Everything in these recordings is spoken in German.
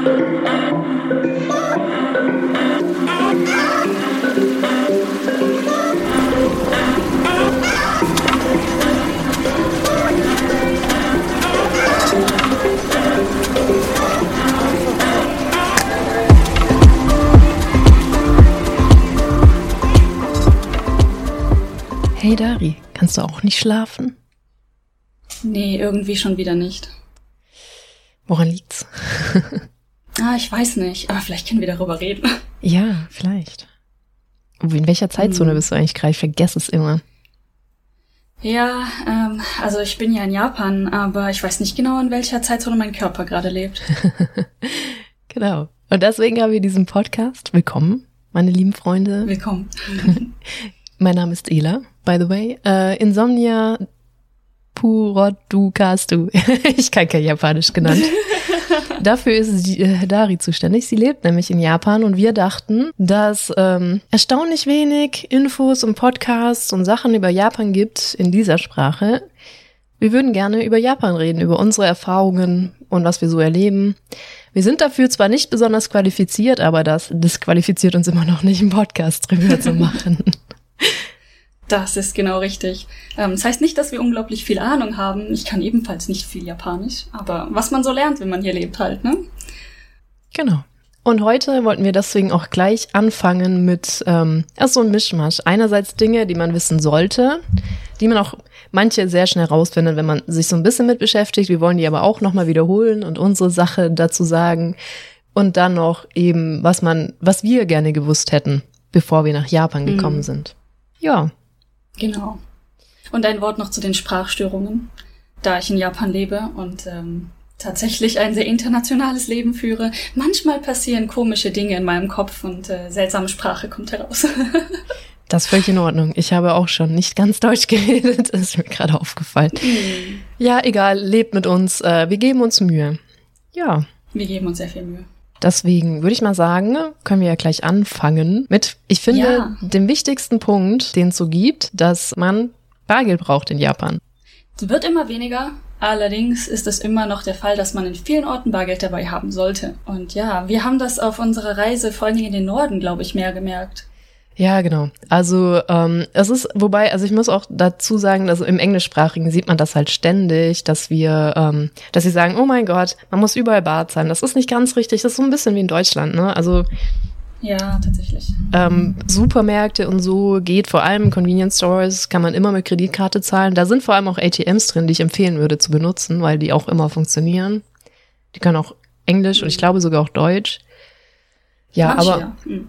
Hey Dari, kannst du auch nicht schlafen? Nee, irgendwie schon wieder nicht. Woran liegt's? ah, ich weiß nicht, aber vielleicht können wir darüber reden. Ja, vielleicht. In welcher Zeitzone hm. bist du eigentlich gerade? Ich vergesse es immer. Ja, ähm, also ich bin ja in Japan, aber ich weiß nicht genau, in welcher Zeitzone mein Körper gerade lebt. genau. Und deswegen haben wir diesen Podcast. Willkommen, meine lieben Freunde. Willkommen. mein Name ist Ela by the way. Äh, Insomnia Purodukastu. ich kann kein Japanisch genannt. Dafür ist die, äh, Dari zuständig. Sie lebt nämlich in Japan und wir dachten, dass ähm, erstaunlich wenig Infos und Podcasts und Sachen über Japan gibt in dieser Sprache. Wir würden gerne über Japan reden, über unsere Erfahrungen und was wir so erleben. Wir sind dafür zwar nicht besonders qualifiziert, aber das disqualifiziert uns immer noch nicht, einen Podcast drüber zu machen. Das ist genau richtig. Ähm, das heißt nicht, dass wir unglaublich viel Ahnung haben. Ich kann ebenfalls nicht viel Japanisch, aber was man so lernt, wenn man hier lebt halt, ne? Genau. Und heute wollten wir deswegen auch gleich anfangen mit ähm, erst so ein Mischmasch. Einerseits Dinge, die man wissen sollte, die man auch manche sehr schnell rausfindet, wenn man sich so ein bisschen mit beschäftigt. Wir wollen die aber auch nochmal wiederholen und unsere Sache dazu sagen. Und dann noch eben, was man, was wir gerne gewusst hätten, bevor wir nach Japan gekommen mhm. sind. Ja. Genau. Und ein Wort noch zu den Sprachstörungen. Da ich in Japan lebe und ähm, tatsächlich ein sehr internationales Leben führe, manchmal passieren komische Dinge in meinem Kopf und äh, seltsame Sprache kommt heraus. Das ist völlig in Ordnung. Ich habe auch schon nicht ganz Deutsch geredet. Das ist mir gerade aufgefallen. Mhm. Ja, egal, lebt mit uns. Äh, wir geben uns Mühe. Ja. Wir geben uns sehr viel Mühe. Deswegen würde ich mal sagen, können wir ja gleich anfangen mit, ich finde, ja. dem wichtigsten Punkt, den es so gibt, dass man Bargeld braucht in Japan. Es wird immer weniger. Allerdings ist es immer noch der Fall, dass man in vielen Orten Bargeld dabei haben sollte. Und ja, wir haben das auf unserer Reise vor allen Dingen in den Norden, glaube ich, mehr gemerkt. Ja, genau. Also ähm, es ist, wobei, also ich muss auch dazu sagen, also im Englischsprachigen sieht man das halt ständig, dass wir, ähm, dass sie sagen, oh mein Gott, man muss überall bar zahlen. Das ist nicht ganz richtig. Das ist so ein bisschen wie in Deutschland, ne? Also ja, tatsächlich. Ähm, Supermärkte und so geht vor allem Convenience Stores, kann man immer mit Kreditkarte zahlen. Da sind vor allem auch ATMs drin, die ich empfehlen würde zu benutzen, weil die auch immer funktionieren. Die können auch Englisch mhm. und ich glaube sogar auch Deutsch. Ja, Manche, aber ja. Mhm.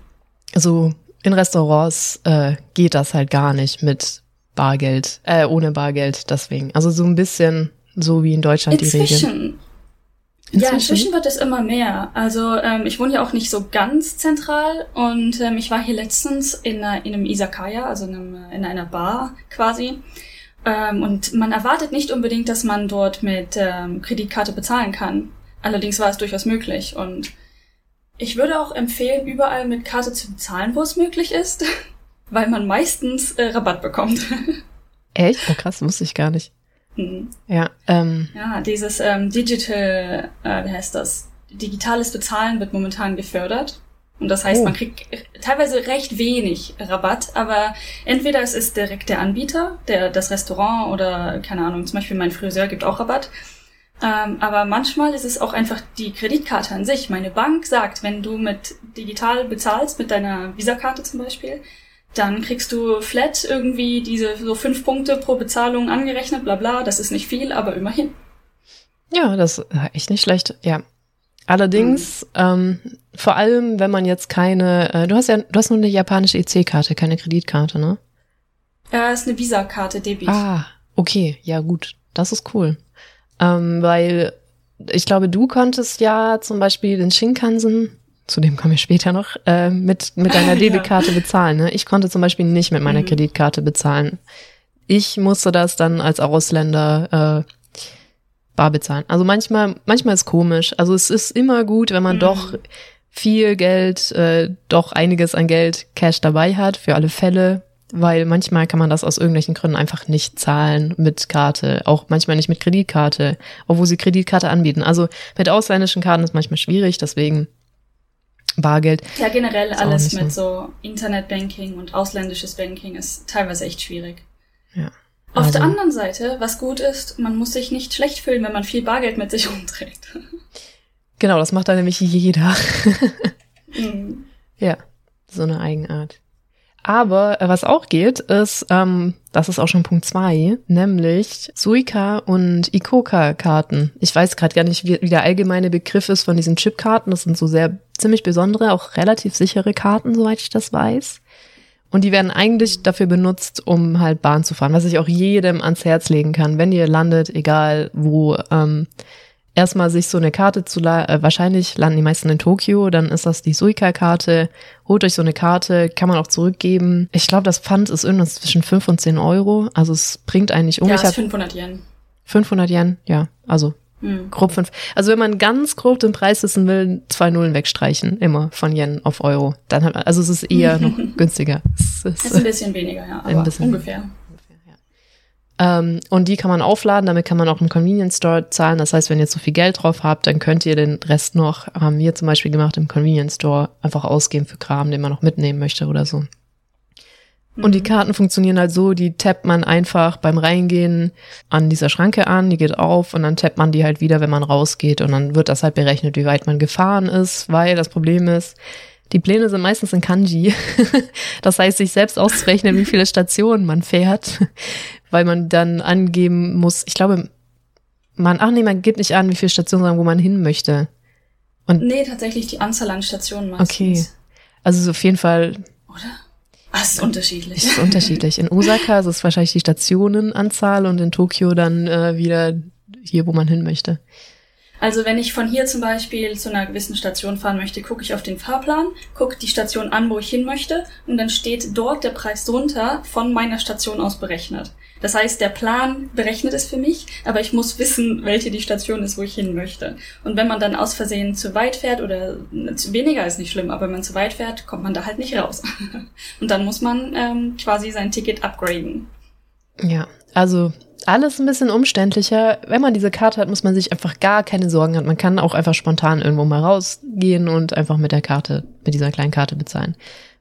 so in Restaurants äh, geht das halt gar nicht mit Bargeld, äh, ohne Bargeld, deswegen. Also so ein bisschen so wie in Deutschland inzwischen, die Regel. Inzwischen? Ja, inzwischen wird es immer mehr. Also ähm, ich wohne ja auch nicht so ganz zentral und ähm, ich war hier letztens in, einer, in einem Isakaya, also in, einem, in einer Bar quasi. Ähm, und man erwartet nicht unbedingt, dass man dort mit ähm, Kreditkarte bezahlen kann. Allerdings war es durchaus möglich und ich würde auch empfehlen, überall mit Karte zu bezahlen, wo es möglich ist, weil man meistens äh, Rabatt bekommt. Echt? Oh krass, wusste ich gar nicht. Hm. Ja, ähm. ja, dieses ähm, Digital, äh, wie heißt das? Digitales Bezahlen wird momentan gefördert. Und das heißt, oh. man kriegt teilweise recht wenig Rabatt, aber entweder es ist direkt der Anbieter, der das Restaurant oder keine Ahnung, zum Beispiel mein Friseur gibt auch Rabatt. Ähm, aber manchmal ist es auch einfach die Kreditkarte an sich. Meine Bank sagt, wenn du mit digital bezahlst, mit deiner Visakarte zum Beispiel, dann kriegst du flat irgendwie diese so fünf Punkte pro Bezahlung angerechnet, bla bla. Das ist nicht viel, aber immerhin. Ja, das ist echt nicht schlecht, ja. Allerdings, mhm. ähm, vor allem, wenn man jetzt keine, äh, du hast ja, du hast nur eine japanische EC-Karte, keine Kreditkarte, ne? Ja, ist eine Visa-Karte, Debit. Ah, okay, ja gut, das ist cool. Ähm, weil ich glaube, du konntest ja zum Beispiel den Shinkansen, zu dem komme ich später noch, äh, mit, mit deiner Debitkarte ja. bezahlen. Ne? Ich konnte zum Beispiel nicht mit meiner mhm. Kreditkarte bezahlen. Ich musste das dann als Ausländer äh, bar bezahlen. Also manchmal, manchmal ist komisch. Also es ist immer gut, wenn man mhm. doch viel Geld, äh, doch einiges an Geld Cash dabei hat für alle Fälle. Weil manchmal kann man das aus irgendwelchen Gründen einfach nicht zahlen mit Karte, auch manchmal nicht mit Kreditkarte, obwohl sie Kreditkarte anbieten. Also mit ausländischen Karten ist manchmal schwierig, deswegen Bargeld. Ja, generell alles mit so Internetbanking und ausländisches Banking ist teilweise echt schwierig. Ja. Auf also, der anderen Seite, was gut ist, man muss sich nicht schlecht fühlen, wenn man viel Bargeld mit sich umträgt. Genau, das macht dann nämlich jeder. mhm. Ja, so eine Eigenart. Aber äh, was auch geht, ist, ähm, das ist auch schon Punkt zwei, nämlich Suica und Ikoka-Karten. Ich weiß gerade gar nicht, wie, wie der allgemeine Begriff ist von diesen Chip-Karten. Das sind so sehr ziemlich besondere, auch relativ sichere Karten, soweit ich das weiß. Und die werden eigentlich dafür benutzt, um halt Bahn zu fahren, was ich auch jedem ans Herz legen kann, wenn ihr landet, egal wo. Ähm, erstmal sich so eine Karte zu äh, wahrscheinlich landen die meisten in Tokio, dann ist das die Suica-Karte. Holt euch so eine Karte, kann man auch zurückgeben. Ich glaube, das Pfand ist irgendwas zwischen 5 und 10 Euro. Also es bringt eigentlich um. Ja, ist 500 Yen. 500 Yen, ja. Also hm. grob 5. Also wenn man ganz grob den Preis wissen will, zwei Nullen wegstreichen, immer von Yen auf Euro. Dann hat man, also es ist eher noch günstiger. Es ist, ist, ein bisschen weniger, ja, aber ungefähr. Ähm, und die kann man aufladen, damit kann man auch im Convenience Store zahlen. Das heißt, wenn ihr zu viel Geld drauf habt, dann könnt ihr den Rest noch, haben wir zum Beispiel gemacht, im Convenience Store einfach ausgeben für Kram, den man noch mitnehmen möchte oder so. Und die mhm. Karten funktionieren halt so, die tappt man einfach beim Reingehen an dieser Schranke an, die geht auf und dann tappt man die halt wieder, wenn man rausgeht und dann wird das halt berechnet, wie weit man gefahren ist, weil das Problem ist, die Pläne sind meistens in Kanji. Das heißt, sich selbst auszurechnen, wie viele Stationen man fährt, weil man dann angeben muss, ich glaube, man, ach nee, man gibt nicht an, wie viele Stationen, sagen, wo man hin möchte. Und nee, tatsächlich die Anzahl an Stationen meistens. Okay. Also so auf jeden Fall. Oder? Ah, es ist unterschiedlich. Es ist unterschiedlich. In Osaka ist es wahrscheinlich die Stationenanzahl und in Tokio dann äh, wieder hier, wo man hin möchte. Also wenn ich von hier zum Beispiel zu einer gewissen Station fahren möchte, gucke ich auf den Fahrplan, gucke die Station an, wo ich hin möchte und dann steht dort der Preis drunter von meiner Station aus berechnet. Das heißt, der Plan berechnet es für mich, aber ich muss wissen, welche die Station ist, wo ich hin möchte. Und wenn man dann aus Versehen zu weit fährt oder zu weniger ist nicht schlimm, aber wenn man zu weit fährt, kommt man da halt nicht raus. und dann muss man ähm, quasi sein Ticket upgraden. Ja, also alles ein bisschen umständlicher. Wenn man diese Karte hat, muss man sich einfach gar keine Sorgen haben. Man kann auch einfach spontan irgendwo mal rausgehen und einfach mit der Karte, mit dieser kleinen Karte bezahlen.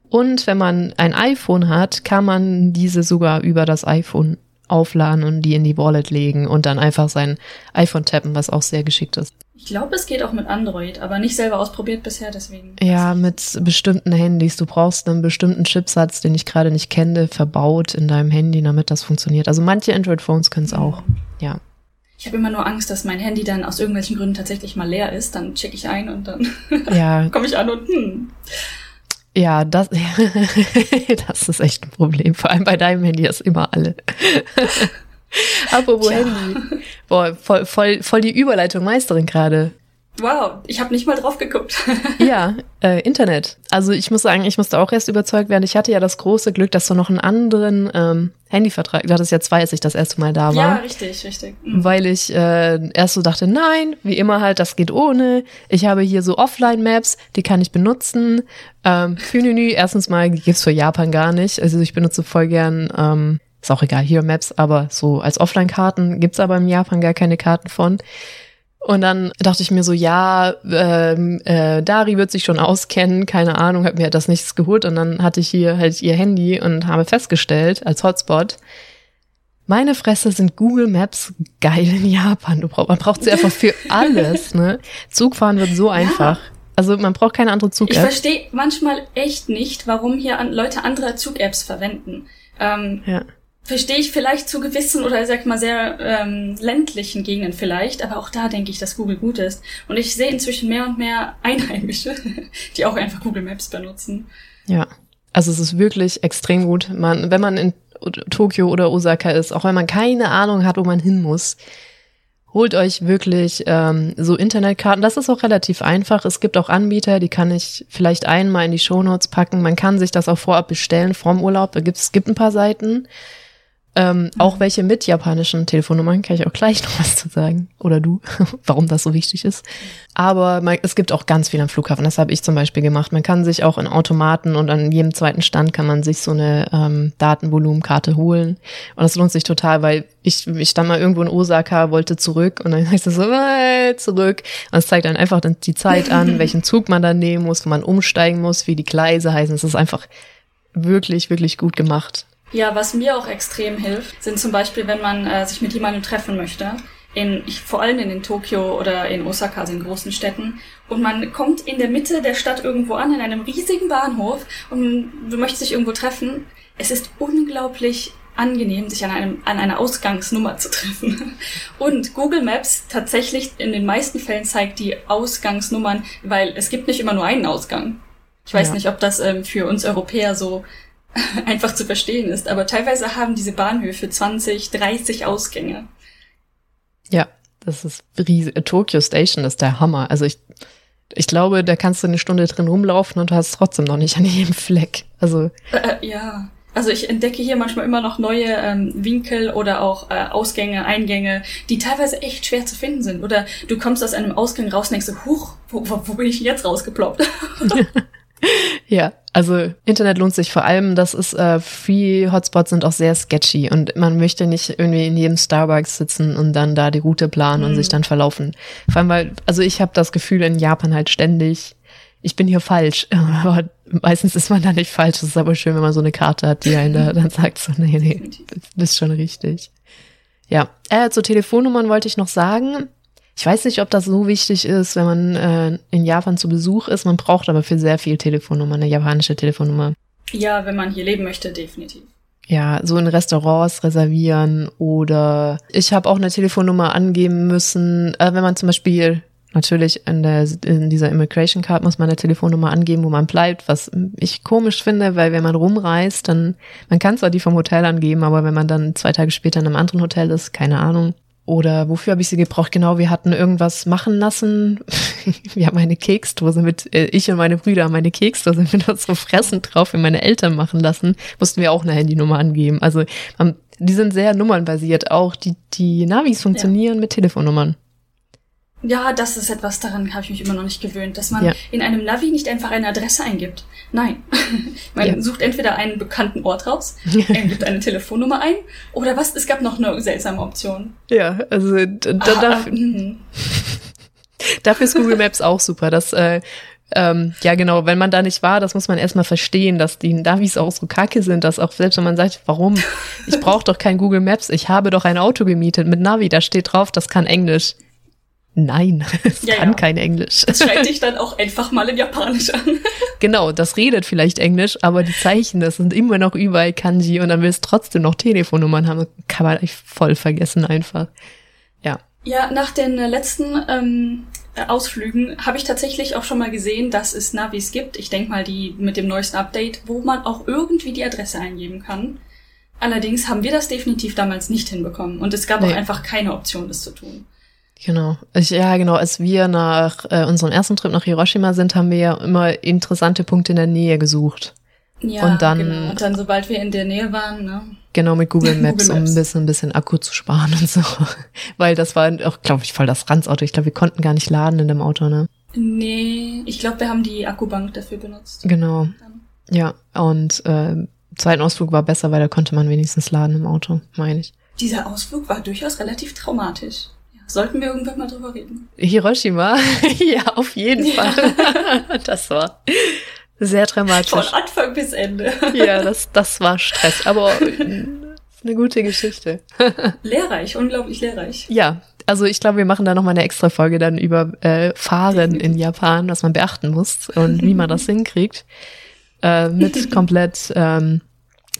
Und wenn man ein iPhone hat, kann man diese sogar über das iPhone aufladen und die in die Wallet legen und dann einfach sein iPhone tappen, was auch sehr geschickt ist. Ich glaube, es geht auch mit Android, aber nicht selber ausprobiert bisher, deswegen. Ja, mit bestimmten Handys. Du brauchst einen bestimmten Chipsatz, den ich gerade nicht kenne, verbaut in deinem Handy, damit das funktioniert. Also manche Android-Phones können es auch. Ja. Ich habe immer nur Angst, dass mein Handy dann aus irgendwelchen Gründen tatsächlich mal leer ist. Dann checke ich ein und dann ja. komme ich an und hm. Ja, das, das ist echt ein Problem. Vor allem bei deinem Handy ist immer alle. Apropos ja. Handy. Boah, voll, voll, voll die Überleitung Meisterin gerade. Wow, ich habe nicht mal drauf geguckt. ja, äh, Internet. Also ich muss sagen, ich musste auch erst überzeugt werden. Ich hatte ja das große Glück, dass du noch einen anderen ähm, Handyvertrag, du hattest ja zwei, als ich das erste Mal da war. Ja, richtig, richtig. Mhm. Weil ich äh, erst so dachte, nein, wie immer halt, das geht ohne. Ich habe hier so Offline-Maps, die kann ich benutzen. Ähm, Fününü, erstens mal, die gibt's für Japan gar nicht. Also ich benutze voll gern ähm, ist auch egal, hier Maps, aber so als Offline-Karten gibt's aber in Japan gar keine Karten von. Und dann dachte ich mir so, ja, ähm, äh, Dari wird sich schon auskennen, keine Ahnung, hab mir das nichts geholt. Und dann hatte ich hier halt ihr Handy und habe festgestellt, als Hotspot, meine Fresse sind Google Maps geil in Japan. Du brauch, man braucht sie einfach für alles. Ne? Zugfahren wird so einfach. Ja. Also man braucht keine andere Zug-App. Ich verstehe manchmal echt nicht, warum hier an Leute andere Zug-Apps verwenden. Ähm, ja verstehe ich vielleicht zu gewissen oder sag mal sehr ähm, ländlichen Gegenden vielleicht, aber auch da denke ich, dass Google gut ist. Und ich sehe inzwischen mehr und mehr Einheimische, die auch einfach Google Maps benutzen. Ja, also es ist wirklich extrem gut. Man, wenn man in Tokio oder Osaka ist, auch wenn man keine Ahnung hat, wo man hin muss, holt euch wirklich ähm, so Internetkarten. Das ist auch relativ einfach. Es gibt auch Anbieter, die kann ich vielleicht einmal in die Shownotes packen. Man kann sich das auch vorab bestellen vorm Urlaub. Es gibt ein paar Seiten. Ähm, mhm. Auch welche mit japanischen Telefonnummern, kann ich auch gleich noch was zu sagen. Oder du, warum das so wichtig ist. Aber man, es gibt auch ganz viel am Flughafen. Das habe ich zum Beispiel gemacht. Man kann sich auch in Automaten und an jedem zweiten Stand kann man sich so eine ähm, Datenvolumenkarte holen. Und das lohnt sich total, weil ich, ich stand mal irgendwo in Osaka, wollte zurück und dann heißt es so, äh, zurück. Und es zeigt dann einfach die Zeit an, welchen Zug man dann nehmen muss, wo man umsteigen muss, wie die Gleise heißen. Es ist einfach wirklich, wirklich gut gemacht. Ja, was mir auch extrem hilft, sind zum Beispiel, wenn man äh, sich mit jemandem treffen möchte, in, ich, vor allem in Tokio oder in Osaka, also in großen Städten, und man kommt in der Mitte der Stadt irgendwo an, in einem riesigen Bahnhof, und du möchtest dich irgendwo treffen. Es ist unglaublich angenehm, sich an, einem, an einer Ausgangsnummer zu treffen. Und Google Maps tatsächlich in den meisten Fällen zeigt die Ausgangsnummern, weil es gibt nicht immer nur einen Ausgang. Ich weiß ja. nicht, ob das ähm, für uns Europäer so einfach zu verstehen ist. Aber teilweise haben diese Bahnhöfe 20, 30 Ausgänge. Ja, das ist riesig. Tokyo Station ist der Hammer. Also ich, ich glaube, da kannst du eine Stunde drin rumlaufen und du hast trotzdem noch nicht an jedem Fleck. Also. Äh, ja. Also ich entdecke hier manchmal immer noch neue ähm, Winkel oder auch äh, Ausgänge, Eingänge, die teilweise echt schwer zu finden sind. Oder du kommst aus einem Ausgang raus und denkst so, huch, wo, wo, wo bin ich jetzt rausgeploppt? ja, also Internet lohnt sich vor allem, das ist, äh, Free-Hotspots sind auch sehr sketchy und man möchte nicht irgendwie in jedem Starbucks sitzen und dann da die Route planen mhm. und sich dann verlaufen. Vor allem, weil, also ich habe das Gefühl in Japan halt ständig, ich bin hier falsch. Aber meistens ist man da nicht falsch. Es ist aber schön, wenn man so eine Karte hat, die einen da dann sagt so, nee, nee, du bist schon richtig. Ja, äh, zu Telefonnummern wollte ich noch sagen. Ich weiß nicht, ob das so wichtig ist, wenn man äh, in Japan zu Besuch ist. Man braucht aber für sehr viel Telefonnummer, eine japanische Telefonnummer. Ja, wenn man hier leben möchte, definitiv. Ja, so in Restaurants reservieren oder ich habe auch eine Telefonnummer angeben müssen, äh, wenn man zum Beispiel natürlich in, der, in dieser Immigration Card muss man eine Telefonnummer angeben, wo man bleibt, was ich komisch finde, weil wenn man rumreist, dann man kann zwar die vom Hotel angeben, aber wenn man dann zwei Tage später in einem anderen Hotel ist, keine Ahnung, oder wofür habe ich sie gebraucht? Genau, wir hatten irgendwas machen lassen. wir haben eine Keksdose mit, äh, ich und meine Brüder haben eine Keksdose mit unserem Fressen drauf für meine Eltern machen lassen. Mussten wir auch eine Handynummer angeben. Also um, die sind sehr nummernbasiert. Auch die, die Navis funktionieren ja. mit Telefonnummern. Ja, das ist etwas, daran habe ich mich immer noch nicht gewöhnt, dass man ja. in einem Navi nicht einfach eine Adresse eingibt. Nein. man ja. sucht entweder einen bekannten Ort raus, gibt eine Telefonnummer ein, oder was? Es gab noch eine seltsame Option. Ja, also da, da, ah, dafür, mhm. dafür ist Google Maps auch super. Das, äh, ähm, ja genau, wenn man da nicht war, das muss man erstmal verstehen, dass die Navis auch so kacke sind, dass auch selbst wenn man sagt, warum, ich brauche doch kein Google Maps, ich habe doch ein Auto gemietet mit Navi, da steht drauf, das kann Englisch. Nein, es ja, kann ja. kein Englisch. Das schreibt dich dann auch einfach mal in Japanisch an. genau, das redet vielleicht Englisch, aber die Zeichen, das sind immer noch überall Kanji und dann willst du trotzdem noch Telefonnummern haben. Kann man echt voll vergessen einfach. Ja. Ja, nach den letzten ähm, Ausflügen habe ich tatsächlich auch schon mal gesehen, dass es Navis gibt. Ich denke mal, die mit dem neuesten Update, wo man auch irgendwie die Adresse eingeben kann. Allerdings haben wir das definitiv damals nicht hinbekommen und es gab nee. auch einfach keine Option, das zu tun. Genau. Ich, ja, genau. Als wir nach äh, unserem ersten Trip nach Hiroshima sind, haben wir ja immer interessante Punkte in der Nähe gesucht. Ja, und dann, genau. Und dann, sobald wir in der Nähe waren, ne? Genau, mit Google Maps, Google Maps. um ein bisschen, ein bisschen Akku zu sparen und so. Weil das war auch, glaube ich, voll das Ranzauto. Ich glaube, wir konnten gar nicht laden in dem Auto, ne? Nee, ich glaube, wir haben die Akkubank dafür benutzt. Genau. Ja, und äh, zweiten Ausflug war besser, weil da konnte man wenigstens laden im Auto, meine ich. Dieser Ausflug war durchaus relativ traumatisch. Sollten wir irgendwann mal drüber reden? Hiroshima? ja, auf jeden ja. Fall. das war sehr dramatisch. Von Anfang bis Ende. ja, das, das war Stress, aber eine gute Geschichte. lehrreich, unglaublich lehrreich. Ja, also ich glaube, wir machen da nochmal eine extra Folge dann über äh, Fahren in Japan, was man beachten muss und wie man das hinkriegt. Äh, mit komplett, ähm,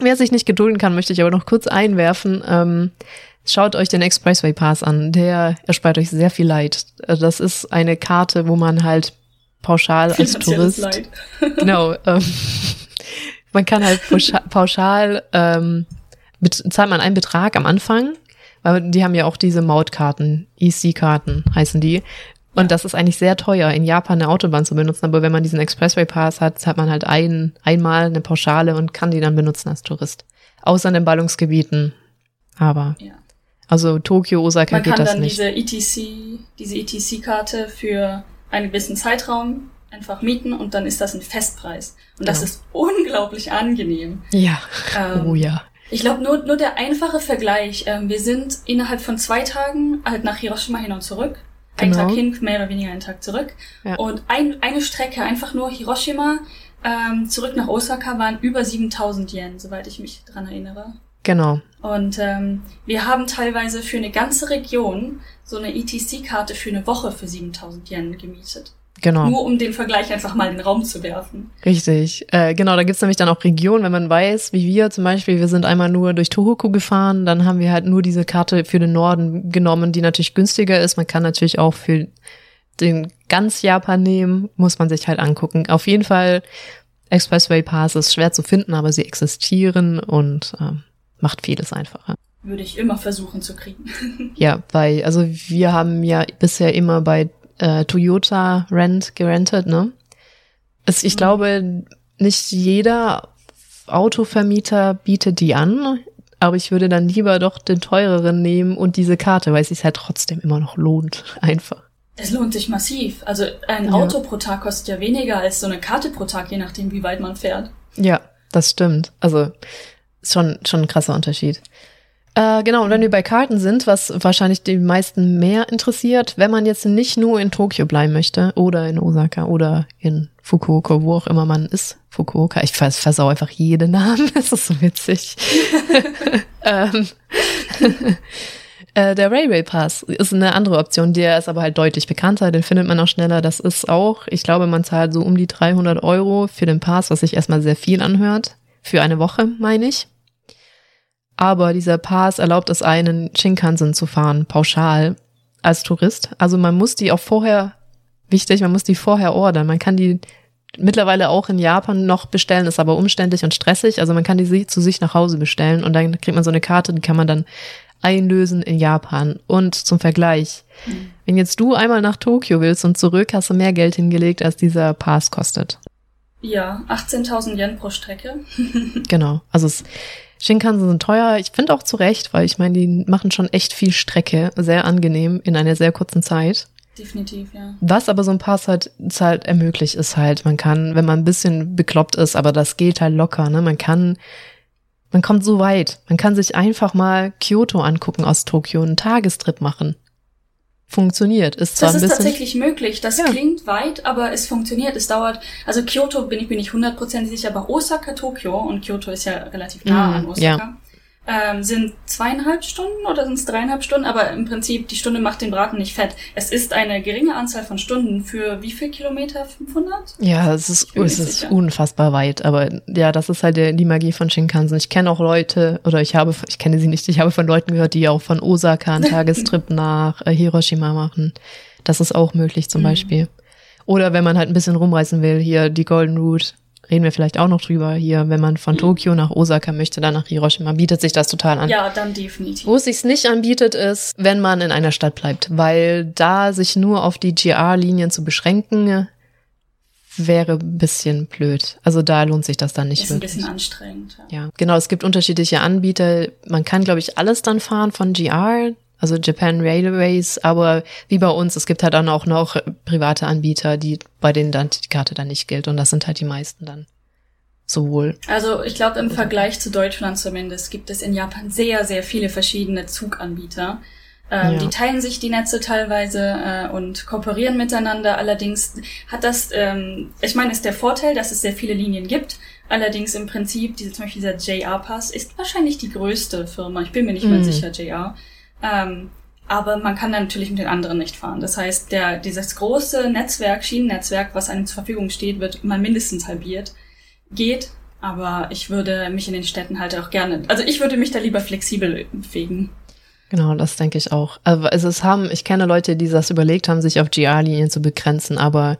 wer sich nicht gedulden kann, möchte ich aber noch kurz einwerfen. Ähm, Schaut euch den Expressway Pass an. Der erspart euch sehr viel Leid. Das ist eine Karte, wo man halt pauschal als Tourist. Genau. Ähm, man kann halt pauschal ähm, zahlt man einen Betrag am Anfang, weil die haben ja auch diese Mautkarten, EC-Karten heißen die. Und das ist eigentlich sehr teuer, in Japan eine Autobahn zu benutzen. Aber wenn man diesen Expressway Pass hat, hat man halt ein, einmal eine Pauschale und kann die dann benutzen als Tourist. Außer in den Ballungsgebieten Aber Ja. Also Tokio, Osaka Man geht kann das dann nicht. diese ETC, diese ETC-Karte für einen gewissen Zeitraum einfach mieten und dann ist das ein Festpreis. Und das Genau. ist unglaublich angenehm. Ja. Ähm, oh ja. Ich glaube, nur, nur der einfache Vergleich. Ähm, wir sind innerhalb von zwei Tagen halt nach Hiroshima hin und zurück. Ein Genau. Tag hin, mehr oder weniger einen Tag zurück. Ja. Und ein, eine Strecke, einfach nur Hiroshima, ähm, zurück nach Osaka, waren über 7000 Yen, soweit ich mich dran erinnere. Genau. Und ähm, wir haben teilweise für eine ganze Region so eine ETC-Karte für eine Woche für 7000 Yen gemietet. Genau. Nur um den Vergleich einfach mal in den Raum zu werfen. Richtig. Äh, genau, da gibt's nämlich dann auch Regionen, wenn man weiß, wie wir zum Beispiel, wir sind einmal nur durch Tohoku gefahren, dann haben wir halt nur diese Karte für den Norden genommen, die natürlich günstiger ist. Man kann natürlich auch für den ganz Japan nehmen, muss man sich halt angucken. Auf jeden Fall, Expressway Pass ist schwer zu finden, aber sie existieren und ähm, macht vieles einfacher. Würde ich immer versuchen zu kriegen. Ja, bei, also wir haben ja bisher immer bei äh, Toyota Rent gerentet, ne? Es, ich Mhm. glaube, nicht jeder Autovermieter bietet die an, aber ich würde dann lieber doch den teureren nehmen und diese Karte, weil es sich halt trotzdem immer noch lohnt, einfach. Es lohnt sich massiv. Also ein Ja. Auto pro Tag kostet ja weniger als so eine Karte pro Tag, je nachdem, wie weit man fährt. Ja, das stimmt. Also schon, schon ein krasser Unterschied. Äh, genau, und wenn wir bei Karten sind, was wahrscheinlich die meisten mehr interessiert, wenn man jetzt nicht nur in Tokio bleiben möchte oder in Osaka oder in Fukuoka, wo auch immer man ist, Fukuoka, ich vers versau einfach jeden Namen, das ist so witzig. ähm, äh, der Railway Pass ist eine andere Option, der ist aber halt deutlich bekannter, den findet man auch schneller. Das ist auch, ich glaube, man zahlt so um die 300 Euro für den Pass, was sich erstmal sehr viel anhört. Für eine Woche, meine ich. Aber dieser Pass erlaubt es einen, Shinkansen zu fahren, pauschal, als Tourist. Also man muss die auch vorher, wichtig, man muss die vorher ordern. Man kann die mittlerweile auch in Japan noch bestellen, ist aber umständlich und stressig. Also man kann die zu sich nach Hause bestellen und dann kriegt man so eine Karte, die kann man dann einlösen in Japan. Und zum Vergleich, wenn jetzt du einmal nach Tokio willst und zurück, hast du mehr Geld hingelegt, als dieser Pass kostet. Ja, 18.000 Yen pro Strecke. Genau. Also es, Shinkansen sind teuer. Ich finde auch zu Recht, weil ich meine, die machen schon echt viel Strecke, sehr angenehm in einer sehr kurzen Zeit. Definitiv, ja. Was aber so ein Pass halt, halt ermöglicht, ist halt, man kann, wenn man ein bisschen bekloppt ist, aber das geht halt locker, ne? Man kann, man kommt so weit. Man kann sich einfach mal Kyoto angucken aus Tokio, einen Tagestrip machen. Funktioniert. Ist zwar Das ein ist bisschen. tatsächlich möglich. Das Ja. klingt weit, aber es funktioniert. Es dauert, also Kyoto bin ich mir nicht hundertprozentig sicher, aber Osaka, Tokio, und Kyoto ist ja relativ nah Mhm, an Osaka, ähm, sind zweieinhalb Stunden oder sind es dreieinhalb Stunden, aber im Prinzip, die Stunde macht den Braten nicht fett. Es ist eine geringe Anzahl von Stunden für wie viel Kilometer? 500? Ja, es ist, es ist sicher. unfassbar weit, aber ja, das ist halt der, die Magie von Shinkansen. Ich kenne auch Leute, oder ich habe, ich kenne sie nicht, ich habe von Leuten gehört, die auch von Osaka einen Tagestrip nach äh, Hiroshima machen. Das ist auch möglich zum Mhm. Beispiel. Oder wenn man halt ein bisschen rumreisen will, hier die Golden Route, reden wir vielleicht auch noch drüber, hier, wenn man von Mhm. Tokio nach Osaka möchte, dann nach Hiroshima, bietet sich das total an. Ja, dann definitiv. Wo es sich nicht anbietet, ist, wenn man in einer Stadt bleibt, weil da sich nur auf die GR-Linien zu beschränken, wäre ein bisschen blöd. Also da lohnt sich das dann nicht ist ein wirklich. bisschen anstrengend. Ja. Ja, genau. Es gibt unterschiedliche Anbieter. Man kann, glaube ich, alles dann fahren von GR, also Japan Railways, aber wie bei uns, es gibt halt dann auch noch private Anbieter, die bei denen dann die Karte dann nicht gilt und das sind halt die meisten dann. Sowohl. Also ich glaube, im Vergleich zu Deutschland zumindest gibt es in Japan sehr, sehr viele verschiedene Zuganbieter. Ähm, Ja. Die teilen sich die Netze teilweise äh, und kooperieren miteinander. Allerdings hat das, ähm, ich meine, ist der Vorteil, dass es sehr viele Linien gibt. Allerdings im Prinzip, diese, zum Beispiel dieser JR-Pass ist wahrscheinlich die größte Firma. Ich bin mir nicht mal Mhm. sicher, JR. Ähm, aber man kann dann natürlich mit den anderen nicht fahren. Das heißt, der, dieses große Netzwerk, Schienennetzwerk, was einem zur Verfügung steht, wird mal mindestens halbiert. Geht, aber ich würde mich in den Städten halt auch gerne, also ich würde mich da lieber flexibel bewegen. Genau, das denke ich auch. Also es haben, ich kenne Leute, die das überlegt haben, sich auf GR-Linien zu begrenzen, aber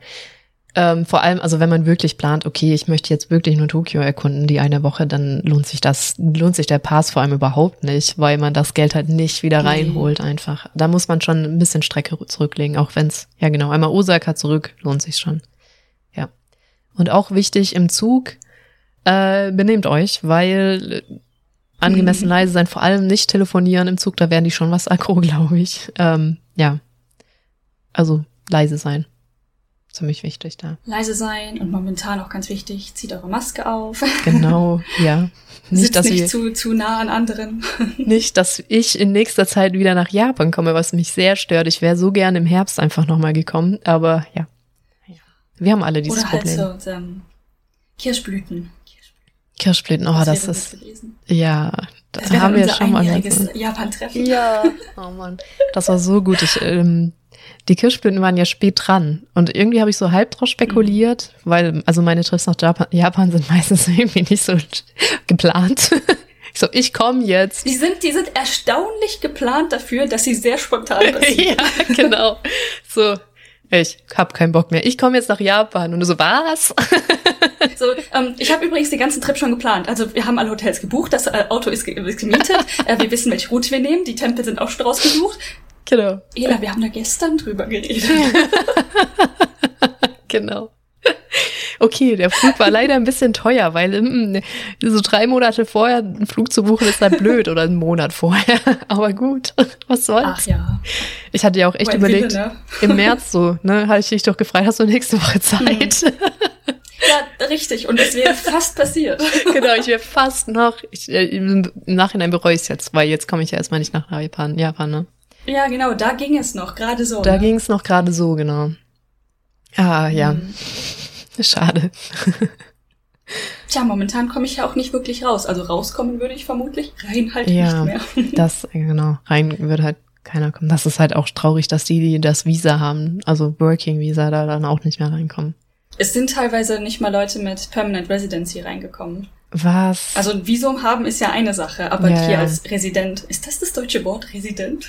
ähm, vor allem, also wenn man wirklich plant, okay, ich möchte jetzt wirklich nur Tokio erkunden, die eine Woche, dann lohnt sich das, lohnt sich der Pass vor allem überhaupt nicht, weil man das Geld halt nicht wieder reinholt einfach. Da muss man schon ein bisschen Strecke zurücklegen, auch wenn's, ja genau, einmal Osaka zurück, lohnt sich schon. Ja. Und auch wichtig im Zug, äh, benehmt euch, weil angemessen leise sein, vor allem nicht telefonieren im Zug, da werden die schon was aggro, glaube ich. Ähm, ja. Also leise sein. Ziemlich wichtig da. Leise sein und momentan auch ganz wichtig, zieht eure Maske auf. Genau, ja. Nicht, Sitzt dass nicht zu, zu nah an anderen. Nicht, dass ich in nächster Zeit wieder nach Japan komme, was mich sehr stört. Ich wäre so gern im Herbst einfach nochmal gekommen, aber ja. Wir haben alle dieses Oder halt Problem. So, ähm, Kirschblüten. Kirschblüten, oh, das, das ist. Ja, das, das haben wir schon mal. Japan-Treffen. Ja, oh Mann. Das war so gut. Ich, ähm, die Kirschblüten waren ja spät dran. Und irgendwie habe ich so halb drauf spekuliert, mhm. weil, also meine Trips nach Japan, Japan sind meistens irgendwie nicht so geplant. Ich so, ich komme jetzt. Die sind, die sind erstaunlich geplant dafür, dass sie sehr spontan passieren. ja, genau. So, ich hab keinen Bock mehr. Ich komme jetzt nach Japan. Und du so, was? so, ähm, ich habe übrigens den ganzen Trip schon geplant. Also wir haben alle Hotels gebucht, das äh, Auto ist, ge ist gemietet, äh, wir wissen, welche Route wir nehmen, die Tempel sind auch schon rausgesucht. Genau. Ela, wir haben da gestern drüber geredet. genau. Okay, der Flug war leider ein bisschen teuer, weil mm, so drei Monate vorher einen Flug zu buchen ist halt blöd oder einen Monat vorher. Aber gut, was soll's. Ach ja. Ich hatte ja auch echt Mein überlegt, Wille, ne? im März so, ne, hatte ich dich doch gefragt, hast du nächste Woche Zeit? Mhm. Ja, richtig. Und es wäre fast passiert. genau, ich wäre fast noch, ich, äh, im Nachhinein bereue ich es jetzt, weil jetzt komme ich ja erstmal nicht nach Japan, Japan, ne? Ja, genau, da ging es noch, gerade so. Da ne? ging es noch gerade so, genau. Ah, ja. Mhm. Schade. Tja, momentan komme ich ja auch nicht wirklich raus. Also rauskommen würde ich vermutlich, rein halt ja, nicht mehr. das, genau, rein würde halt keiner kommen. Das ist halt auch traurig, dass die, die das Visa haben, also Working Visa, da dann auch nicht mehr reinkommen. Es sind teilweise nicht mal Leute mit Permanent Residency reingekommen. Was? Also ein Visum haben ist ja eine Sache, aber ja, hier als Resident, ist das das deutsche Wort, Resident?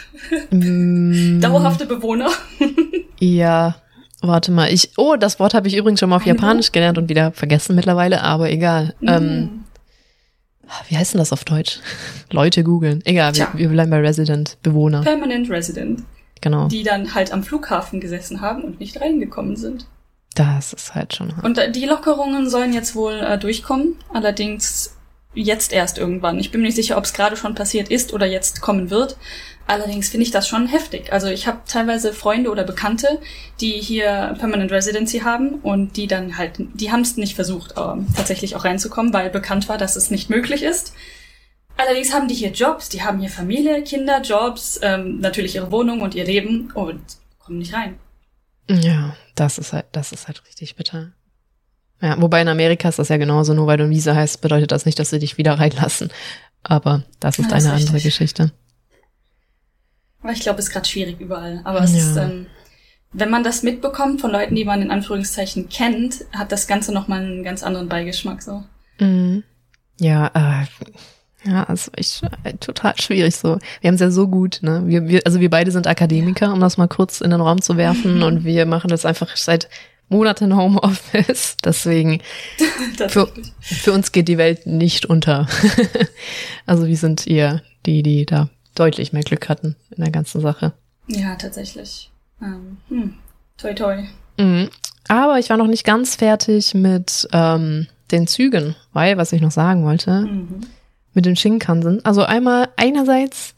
Mm. Dauerhafte Bewohner? ja, warte mal, ich, oh, das Wort habe ich übrigens schon mal auf Japanisch gelernt und wieder vergessen mittlerweile, aber egal. Mm. Ähm, wie heißt denn das auf Deutsch? Leute googeln. Egal, wir, wir, bleiben bei Resident, Bewohner. Permanent Resident. Genau. Die dann halt am Flughafen gesessen haben und nicht reingekommen sind. Das ist halt schon hart. Und äh, die Lockerungen sollen jetzt wohl äh, durchkommen, allerdings jetzt erst irgendwann. Ich bin mir nicht sicher, ob es gerade schon passiert ist oder jetzt kommen wird. Allerdings finde ich das schon heftig. Also ich habe teilweise Freunde oder Bekannte, die hier Permanent Residency haben und die dann halt, die haben es nicht versucht, ähm, tatsächlich auch reinzukommen, weil bekannt war, dass es nicht möglich ist. Allerdings haben die hier Jobs, die haben hier Familie, Kinder, Jobs, ähm, natürlich ihre Wohnung und ihr Leben und kommen nicht rein. Ja, das ist halt, das ist halt richtig bitter. Ja, wobei in Amerika ist das ja genauso, nur weil du ein Visa heißt, bedeutet das nicht, dass sie dich wieder reinlassen. Aber das ist ja, das eine ist andere Geschichte. Aber ich glaube, es ist gerade schwierig überall. Aber es ja. ist, ähm, wenn man das mitbekommt von Leuten, die man in Anführungszeichen kennt, hat das Ganze nochmal einen ganz anderen Beigeschmack so. Mhm. Ja, äh, ja, also ich äh, total schwierig so. Wir haben es ja so gut, ne? Wir, wir, also wir beide sind Akademiker, um das mal kurz in den Raum zu werfen, und wir machen das einfach seit Monaten Homeoffice. Deswegen für, für uns geht die Welt nicht unter. also wir sind eher die, die da deutlich mehr Glück hatten in der ganzen Sache. Ja, tatsächlich. Ähm, hm. Toi toi. Mhm. Aber ich war noch nicht ganz fertig mit ähm, den Zügen, weil, was ich noch sagen wollte, mhm mit den Shinkansen. Also einmal einerseits,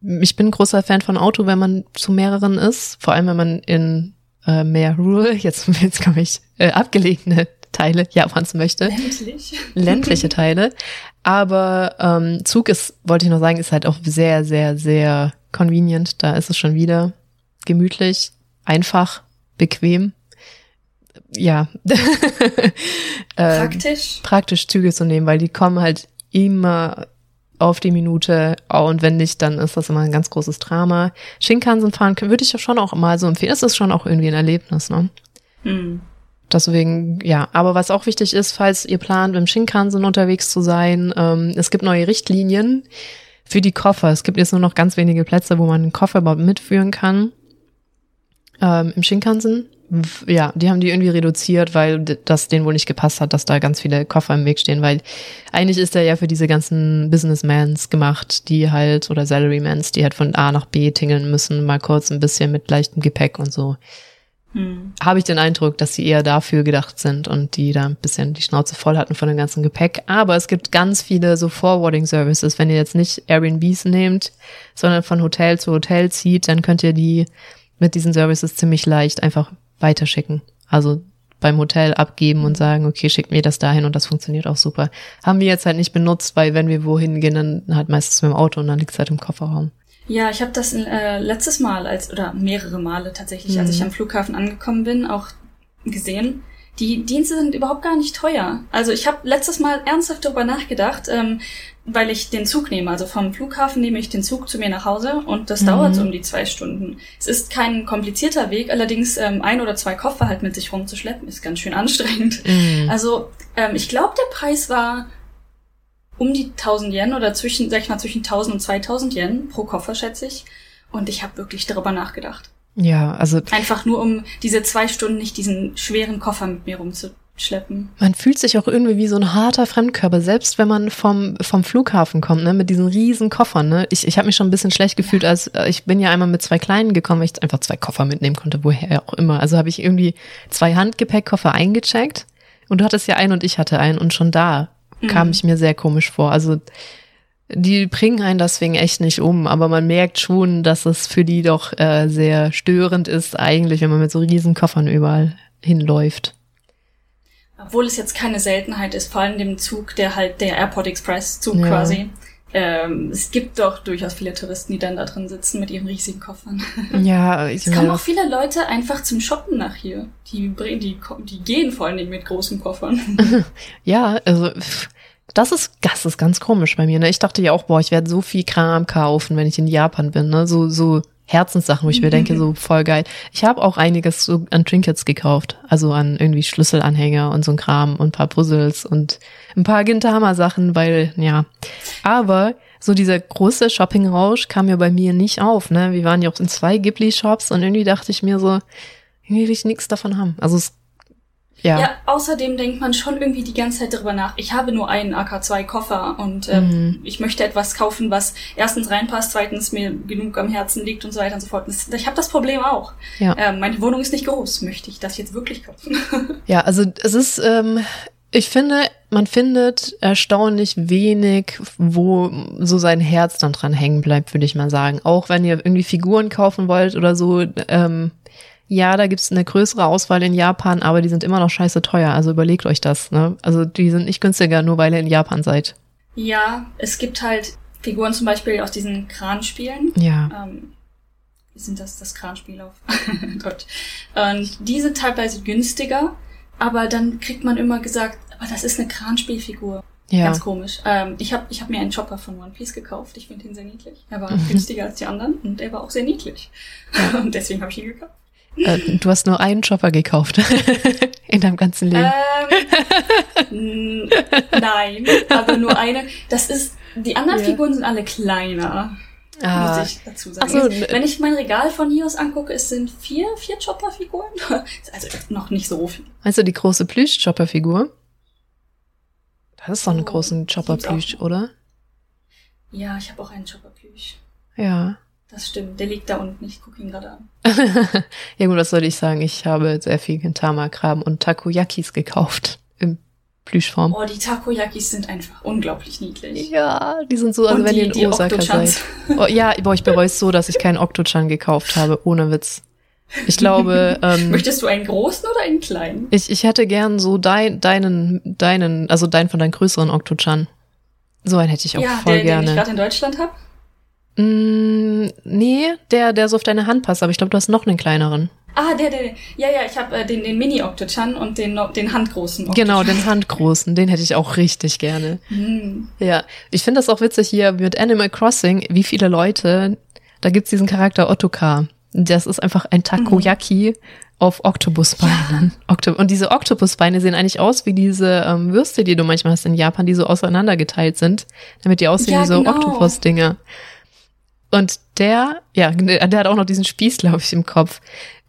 ich bin großer Fan von Auto, wenn man zu mehreren ist, vor allem wenn man in äh, mehr rural, jetzt, jetzt komme ich, äh, abgelegene Teile Japans möchte. Ländlich. Ländliche Teile. Aber ähm, Zug ist, wollte ich noch sagen, ist halt auch sehr, sehr, sehr convenient. Da ist es schon wieder gemütlich, einfach, bequem. Ja. ähm, praktisch. Praktisch Züge zu nehmen, weil die kommen halt immer auf die Minute. Oh, und wenn nicht, dann ist das immer ein ganz großes Drama. Shinkansen fahren würde ich ja schon auch mal so empfehlen. Es ist schon auch irgendwie ein Erlebnis, ne? Hm. Deswegen, ja. Aber was auch wichtig ist, falls ihr plant, im Shinkansen unterwegs zu sein, ähm, es gibt neue Richtlinien für die Koffer. Es gibt jetzt nur noch ganz wenige Plätze, wo man einen Koffer überhaupt mitführen kann. Ähm, Im Shinkansen ja, die haben die irgendwie reduziert, weil das denen wohl nicht gepasst hat, dass da ganz viele Koffer im Weg stehen, weil eigentlich ist er ja für diese ganzen Businessmans gemacht, die halt, oder Salarymans, die halt von A nach B tingeln müssen, mal kurz ein bisschen mit leichtem Gepäck und so. hm. habe ich den Eindruck, dass sie eher dafür gedacht sind und die da ein bisschen die Schnauze voll hatten von dem ganzen Gepäck. Aber es gibt ganz viele so Forwarding Services. Wenn ihr jetzt nicht Airbnbs nehmt, sondern von Hotel zu Hotel zieht, dann könnt ihr die mit diesen Services ziemlich leicht einfach weiterschicken. Also beim Hotel abgeben und sagen, okay, schickt mir das dahin und das funktioniert auch super. Haben wir jetzt halt nicht benutzt, weil wenn wir wohin gehen, dann halt meistens mit dem Auto und dann liegt es halt im Kofferraum. Ja, ich habe das äh, letztes Mal als oder mehrere Male tatsächlich, mhm. als ich mhm. am Flughafen angekommen bin, auch gesehen. Die Dienste sind überhaupt gar nicht teuer. Also ich habe letztes Mal ernsthaft darüber nachgedacht, ähm, weil ich den Zug nehme. Also vom Flughafen nehme ich den Zug zu mir nach Hause und das mhm. dauert so um die zwei Stunden. Es ist kein komplizierter Weg, allerdings ähm, ein oder zwei Koffer halt mit sich rumzuschleppen, ist ganz schön anstrengend. Mhm. Also ähm, ich glaube, der Preis war um die 1000 Yen oder zwischen, sag ich mal, zwischen 1000 und 2000 Yen pro Koffer, schätze ich. Und ich habe wirklich darüber nachgedacht. Ja, also. Einfach nur, um diese zwei Stunden nicht diesen schweren Koffer mit mir rumzuschleppen. Man fühlt sich auch irgendwie wie so ein harter Fremdkörper, selbst wenn man vom, vom Flughafen kommt, ne, mit diesen riesen Koffern, ne. Ich, ich habe mich schon ein bisschen schlecht gefühlt, als äh, ich bin ja einmal mit zwei kleinen gekommen, weil ich einfach zwei Koffer mitnehmen konnte, woher auch immer. Also habe ich irgendwie zwei Handgepäckkoffer eingecheckt und du hattest ja einen und ich hatte einen und schon da kam mhm. ich mir sehr komisch vor. Also die bringen einen deswegen echt nicht um, aber man merkt schon, dass es für die doch äh, sehr störend ist, eigentlich, wenn man mit so riesen Koffern überall hinläuft. Obwohl es jetzt keine Seltenheit ist, vor allem dem Zug, der halt der Airport Express Zug ja. quasi. Ähm, es gibt doch durchaus viele Touristen, die dann da drin sitzen mit ihren riesigen Koffern. Ja, ich Es kommen auch viele Leute einfach zum Shoppen nach hier. Die bringen, die, die gehen vor allen Dingen mit großen Koffern. ja, also das ist, das ist ganz komisch bei mir. Ne? Ich dachte ja auch, boah, ich werde so viel Kram kaufen, wenn ich in Japan bin. Ne? So, so Herzenssachen, wo ich mir denke, so voll geil. Ich habe auch einiges so an Trinkets gekauft. Also an irgendwie Schlüsselanhänger und so ein Kram und ein paar Puzzles und ein paar Gintama-Sachen, weil, ja. Aber so dieser große Shopping-Rausch kam ja bei mir nicht auf. Ne? Wir waren ja auch in zwei Ghibli-Shops und irgendwie dachte ich mir so, irgendwie will ich nichts davon haben. Also es ja. ja, außerdem denkt man schon irgendwie die ganze Zeit darüber nach. Ich habe nur einen AK2-Koffer und ähm, mhm. ich möchte etwas kaufen, was erstens reinpasst, zweitens mir genug am Herzen liegt und so weiter und so fort. Ich habe das Problem auch. Ja. Ähm, meine Wohnung ist nicht groß. Möchte ich das jetzt wirklich kaufen? ja, also es ist, ähm, ich finde, man findet erstaunlich wenig, wo so sein Herz dann dran hängen bleibt, würde ich mal sagen. Auch wenn ihr irgendwie Figuren kaufen wollt oder so, ähm, ja, da gibt's eine größere Auswahl in Japan, aber die sind immer noch scheiße teuer. Also überlegt euch das. Ne? Also die sind nicht günstiger, nur weil ihr in Japan seid. Ja, es gibt halt Figuren zum Beispiel aus diesen Kranspielen. Ja. Ähm, wie sind das? Das Kranspiel auf Deutsch. Und die sind teilweise günstiger, aber dann kriegt man immer gesagt, aber das ist eine Kranspielfigur. Ja. Ganz komisch. Ähm, ich habe ich hab mir einen Chopper von One Piece gekauft. Ich finde ihn sehr niedlich. Er war mhm. günstiger als die anderen und er war auch sehr niedlich. Ja. Und deswegen habe ich ihn gekauft. Äh, du hast nur einen Chopper gekauft in deinem ganzen Leben. Ähm, nein, aber nur eine. Das ist, die anderen ja. Figuren sind alle kleiner. Ah. Muss ich dazu sagen. So, Wenn ich mein Regal von hier aus angucke, es sind vier, vier Chopper-Figuren. Also noch nicht so viel. Meinst du die große Plüsch-Chopper-Figur? Das ist doch eine oh, große Chopper-Plüsch, oder? Ja, ich habe auch einen Chopper-Plüsch. Ja. Das stimmt, der liegt da unten, ich gucke ihn gerade an. ja gut, was soll ich sagen? Ich habe sehr viel Gintama-Kram und Takoyakis gekauft im Plüschform. Oh, die Takoyakis sind einfach unglaublich niedlich. Ja, die sind so, also und wenn die, ihr in Osaka seid. Oh, ja, boah, ich bereue es so, dass ich keinen Oktochan gekauft habe, ohne Witz. Ich glaube. Ähm, Möchtest du einen großen oder einen kleinen? Ich, ich hätte gern so dein, deinen, deinen, also deinen von deinen größeren Oktochan. So einen hätte ich auch ja, voll der, gerne. Den ich gerade in Deutschland habe. Mm, nee, der, der so auf deine Hand passt, aber ich glaube, du hast noch einen kleineren. Ah, der, der, ja, ja, ich habe äh, den, den Mini-Octochan und den, den handgroßen Octochan. Genau, den handgroßen, den hätte ich auch richtig gerne. Mm. Ja, ich finde das auch witzig hier mit Animal Crossing, wie viele Leute, da gibt's diesen Charakter Ottokar. Das ist einfach ein Takoyaki mhm. auf Oktopusbeinen. Ja. und diese Oktopusbeine sehen eigentlich aus wie diese ähm, Würste, die du manchmal hast in Japan, die so auseinandergeteilt sind, damit die aussehen ja, wie so genau. Oktopus-Dinger. Und der, ja, der hat auch noch diesen Spieß, glaube ich, im Kopf.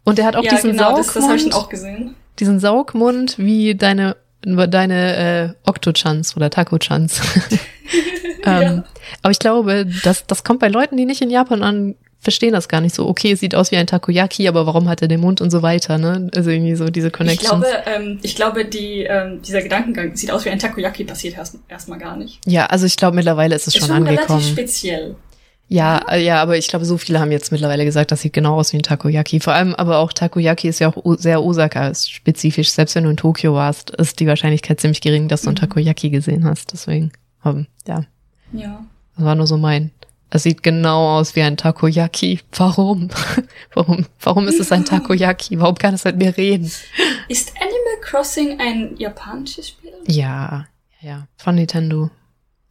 Und der hat auch ja, diesen genau, Saugmund. Das, das habe ich auch gesehen. Diesen Saugmund wie deine deine äh, Oktochans oder Takochans. ähm, ja. Aber ich glaube, das, das kommt bei Leuten, die nicht in Japan an, verstehen das gar nicht so. Okay, es sieht aus wie ein Takoyaki, aber warum hat er den Mund und so weiter, ne? Also irgendwie so diese Connections. Ich glaube, ähm, ich glaube, die, ähm, dieser Gedankengang sieht aus wie ein Takoyaki, passiert erst erstmal gar nicht. Ja, also ich glaube, mittlerweile ist es Ist schon schon angekommen. relativ speziell. Ja, äh, ja, aber ich glaube, so viele haben jetzt mittlerweile gesagt, das sieht genau aus wie ein Takoyaki. Vor allem aber auch Takoyaki ist ja auch sehr Osaka-spezifisch. Selbst wenn du in Tokio warst, ist die Wahrscheinlichkeit ziemlich gering, dass du ein Mhm. Takoyaki gesehen hast. Deswegen, ähm, ja, Ja. das war nur so mein. Es sieht genau aus wie ein Takoyaki. Warum? warum? Warum ist es ein Takoyaki? Warum kann es mit mir reden? Ist Animal Crossing ein japanisches Spiel? Ja, ja, ja. Von Nintendo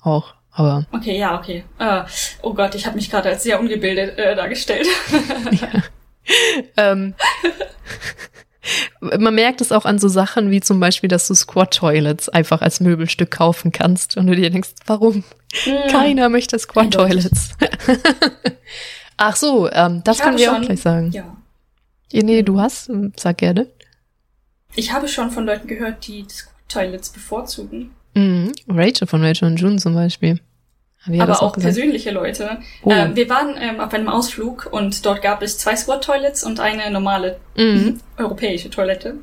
auch. Aber Okay, ja, okay. Äh, oh Gott, ich habe mich gerade als sehr ungebildet äh, dargestellt. Ähm, man merkt es auch an so Sachen wie zum Beispiel, dass du Squat Toilets einfach als Möbelstück kaufen kannst und du dir denkst, warum? Keiner möchte Squat Eindeutig. Toilets. Ach so, ähm, das Ich können wir auch schon- gleich sagen. Ja. Ja, nee, du hast, sag gerne. Ich habe schon von Leuten gehört, die Squat Toilets bevorzugen. Mhm. Rachel von Rachel und June zum Beispiel. Aber auch gesagt? persönliche Leute. Oh. Ähm, wir waren ähm, auf einem Ausflug und dort gab es zwei Squat Toilets und eine normale Mhm. europäische Toilette.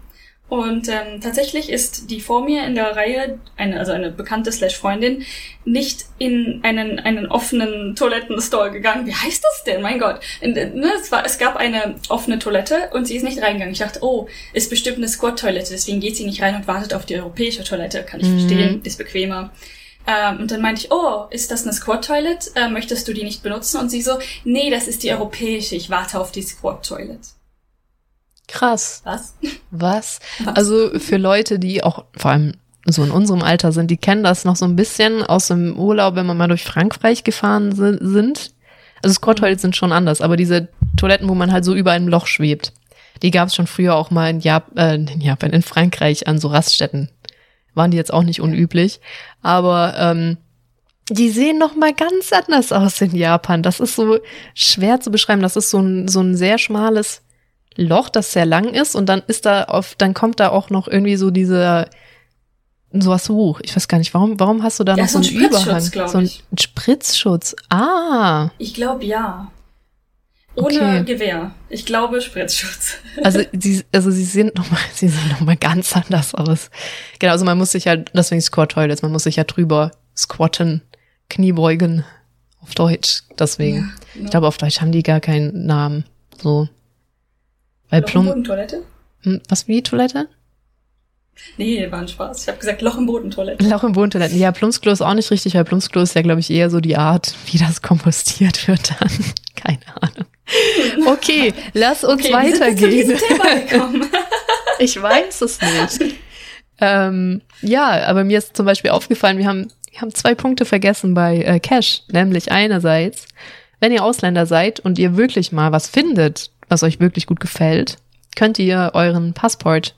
Und ähm, tatsächlich ist die vor mir in der Reihe, eine, also eine bekannte slash Freundin, nicht in einen, einen offenen Toilettenstall gegangen. Wie heißt das denn? Mein Gott. In, ne, es, war, es gab eine offene Toilette und sie ist nicht reingegangen. Ich dachte, oh, ist bestimmt eine Squat-Toilette, deswegen geht sie nicht rein und wartet auf die europäische Toilette. Kann ich Mhm. verstehen, ist bequemer. Ähm, und dann meinte ich, oh, ist das eine Squat-Toilet? Äh, möchtest du die nicht benutzen? Und sie so, nee, das ist die europäische, ich warte auf die Squat-Toilet. Krass. Was? Was? Was? Also für Leute, die auch vor allem so in unserem Alter sind, die kennen das noch so ein bisschen aus dem Urlaub, wenn man mal durch Frankreich gefahren si- sind. Also Squat Toilets sind schon anders, aber diese Toiletten, wo man halt so über einem Loch schwebt, die gab es schon früher auch mal in, Jap äh, in Japan, in Frankreich an so Raststätten. Waren die jetzt auch nicht unüblich, aber ähm, die sehen noch mal ganz anders aus in Japan. Das ist so schwer zu beschreiben. Das ist so ein, so ein sehr schmales Loch, das sehr lang ist und dann ist da auf, dann kommt da auch noch irgendwie so dieser sowas hoch. Ich weiß gar nicht, warum, warum hast du da Ja, noch so so ein einen Spritzschutz, Überhang? So ein. Spritzschutz. Ah, Ich glaube ja. Ohne Okay. Gewehr. Ich glaube Spritzschutz. also sie, also sie sind noch mal, sie sehen noch mal ganz anders aus. Genau, also man muss sich halt, deswegen Squat Toilets, man muss sich ja drüber squatten, Kniebeugen auf Deutsch. Deswegen. Ja, Ich glaube, auf Deutsch haben die gar keinen Namen. So. Weil Loch im Plum, Boden Toilette? Hm, was wie Toilette? Nee, war ein Spaß. Ich habe gesagt Loch im Boden Toilette. Loch im Bodentoiletten. Ja, Plumpsklo ist auch nicht richtig, weil Plumpsklo ist ja, glaube ich, eher so die Art, wie das kompostiert wird dann. Keine Ahnung. Okay, lass uns Okay, weitergehen. Ich weiß es nicht. ähm, ja, aber mir ist zum Beispiel aufgefallen, wir haben, wir haben zwei Punkte vergessen bei äh, Cash. Nämlich einerseits, wenn ihr Ausländer seid und ihr wirklich mal was findet, was euch wirklich gut gefällt, könnt ihr euren Passport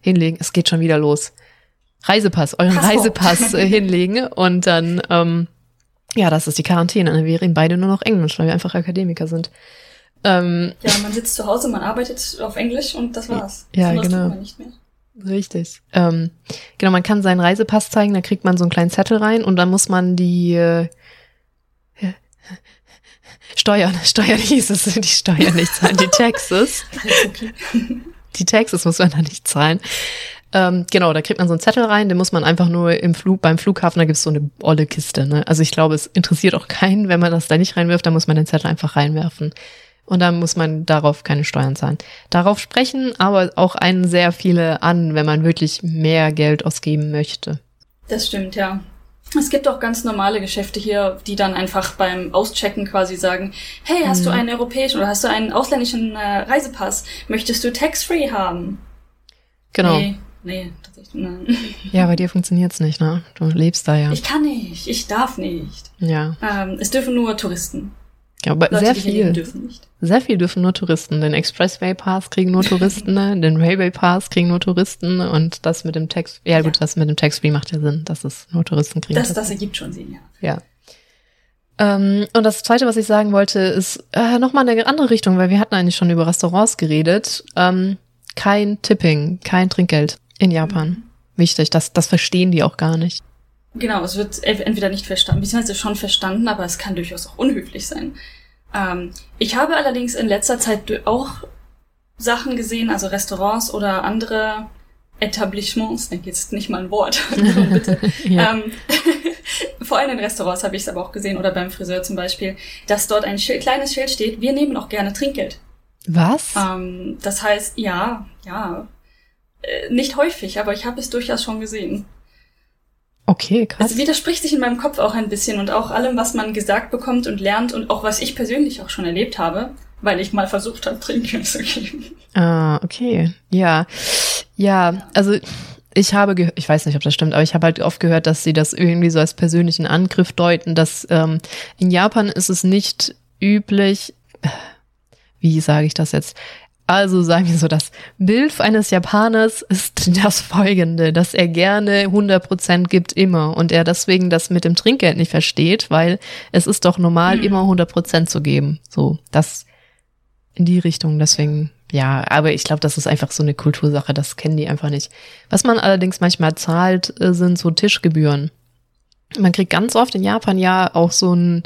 hinlegen. Es geht schon wieder los. Reisepass, euren Passport. Reisepass äh, hinlegen und dann, ähm, ja, das ist die Quarantäne. Dann wir reden beide nur noch Englisch, weil wir einfach Akademiker sind. Ähm, ja, man sitzt zu Hause, man arbeitet auf Englisch und das war's. Ja, Anderes genau. Richtig. Ähm, genau, man kann seinen Reisepass zeigen, da kriegt man so einen kleinen Zettel rein und dann muss man die äh, Steuern, Steuern hieß es, die Steuern nicht zahlen, die Taxes. Okay. Die Taxes muss man da nicht zahlen. Ähm, genau, da kriegt man so einen Zettel rein, den muss man einfach nur im Flug, beim Flughafen, da gibt's so eine olle Kiste. Ne? Also ich glaube, es interessiert auch keinen, wenn man das da nicht reinwirft, da muss man den Zettel einfach reinwerfen. Und dann muss man darauf keine Steuern zahlen. Darauf sprechen aber auch einen sehr viele an, wenn man wirklich mehr Geld ausgeben möchte. Das stimmt, ja. Es gibt auch ganz normale Geschäfte hier, die dann einfach beim Auschecken quasi sagen, hey, hast Mhm. du einen europäischen oder hast du einen ausländischen äh, Reisepass? Möchtest du tax-free haben? Genau. Nee, nee, tatsächlich, nein. Ja, bei dir funktioniert's nicht, ne? Du lebst da ja. Ich kann nicht, ich darf nicht. ja. Ähm, es dürfen nur Touristen. Ja aber Leute, sehr viel. dürfen nicht. Sehr viel dürfen nur Touristen. Den Expressway Pass kriegen nur Touristen, den Railway Pass kriegen nur Touristen und das mit dem Tax, ja, gut, Ja. das mit dem Tax Free macht ja Sinn, dass es nur Touristen kriegen. Das, das ergibt schon Sinn, ja. ja. Ähm, und das zweite, was ich sagen wollte, ist äh, nochmal eine andere Richtung, weil wir hatten eigentlich schon über Restaurants geredet. Ähm, kein Tipping, kein Trinkgeld in Japan. Wichtig, das, das verstehen die auch gar nicht. Genau, es wird entweder nicht verstanden, beziehungsweise schon verstanden, aber es kann durchaus auch unhöflich sein. Ähm, ich habe allerdings in letzter Zeit auch Sachen gesehen, also Restaurants oder andere Etablissements, denke jetzt nicht mal ein Wort, bitte. ja. ähm, vor allem in Restaurants habe ich es aber auch gesehen oder beim Friseur zum Beispiel, dass dort ein Schild, kleines Schild steht, wir nehmen auch gerne Trinkgeld. Was? Ähm, das heißt, ja, ja, äh, nicht häufig, aber ich habe es durchaus schon gesehen. Okay, krass. Es widerspricht sich in meinem Kopf auch ein bisschen und auch allem, was man gesagt bekommt und lernt und auch was ich persönlich auch schon erlebt habe, weil ich mal versucht habe, Trinkgeld zu geben. Ah, okay. Ja. Ja, also ich habe gehört, ich weiß nicht, ob das stimmt, aber ich habe halt oft gehört, dass sie das irgendwie so als persönlichen Angriff deuten, dass ähm, in Japan ist es nicht üblich, wie sage ich das jetzt? Also sagen wir so, das Bild eines Japaners ist das folgende, dass er gerne 100% gibt immer und er deswegen das mit dem Trinkgeld nicht versteht, weil es ist doch normal, mhm. immer 100% zu geben. So, das in die Richtung, deswegen, ja, aber ich glaube, das ist einfach so eine Kultursache, das kennen die einfach nicht. Was man allerdings manchmal zahlt, äh, sind so Tischgebühren. Man kriegt ganz oft in Japan ja auch so ein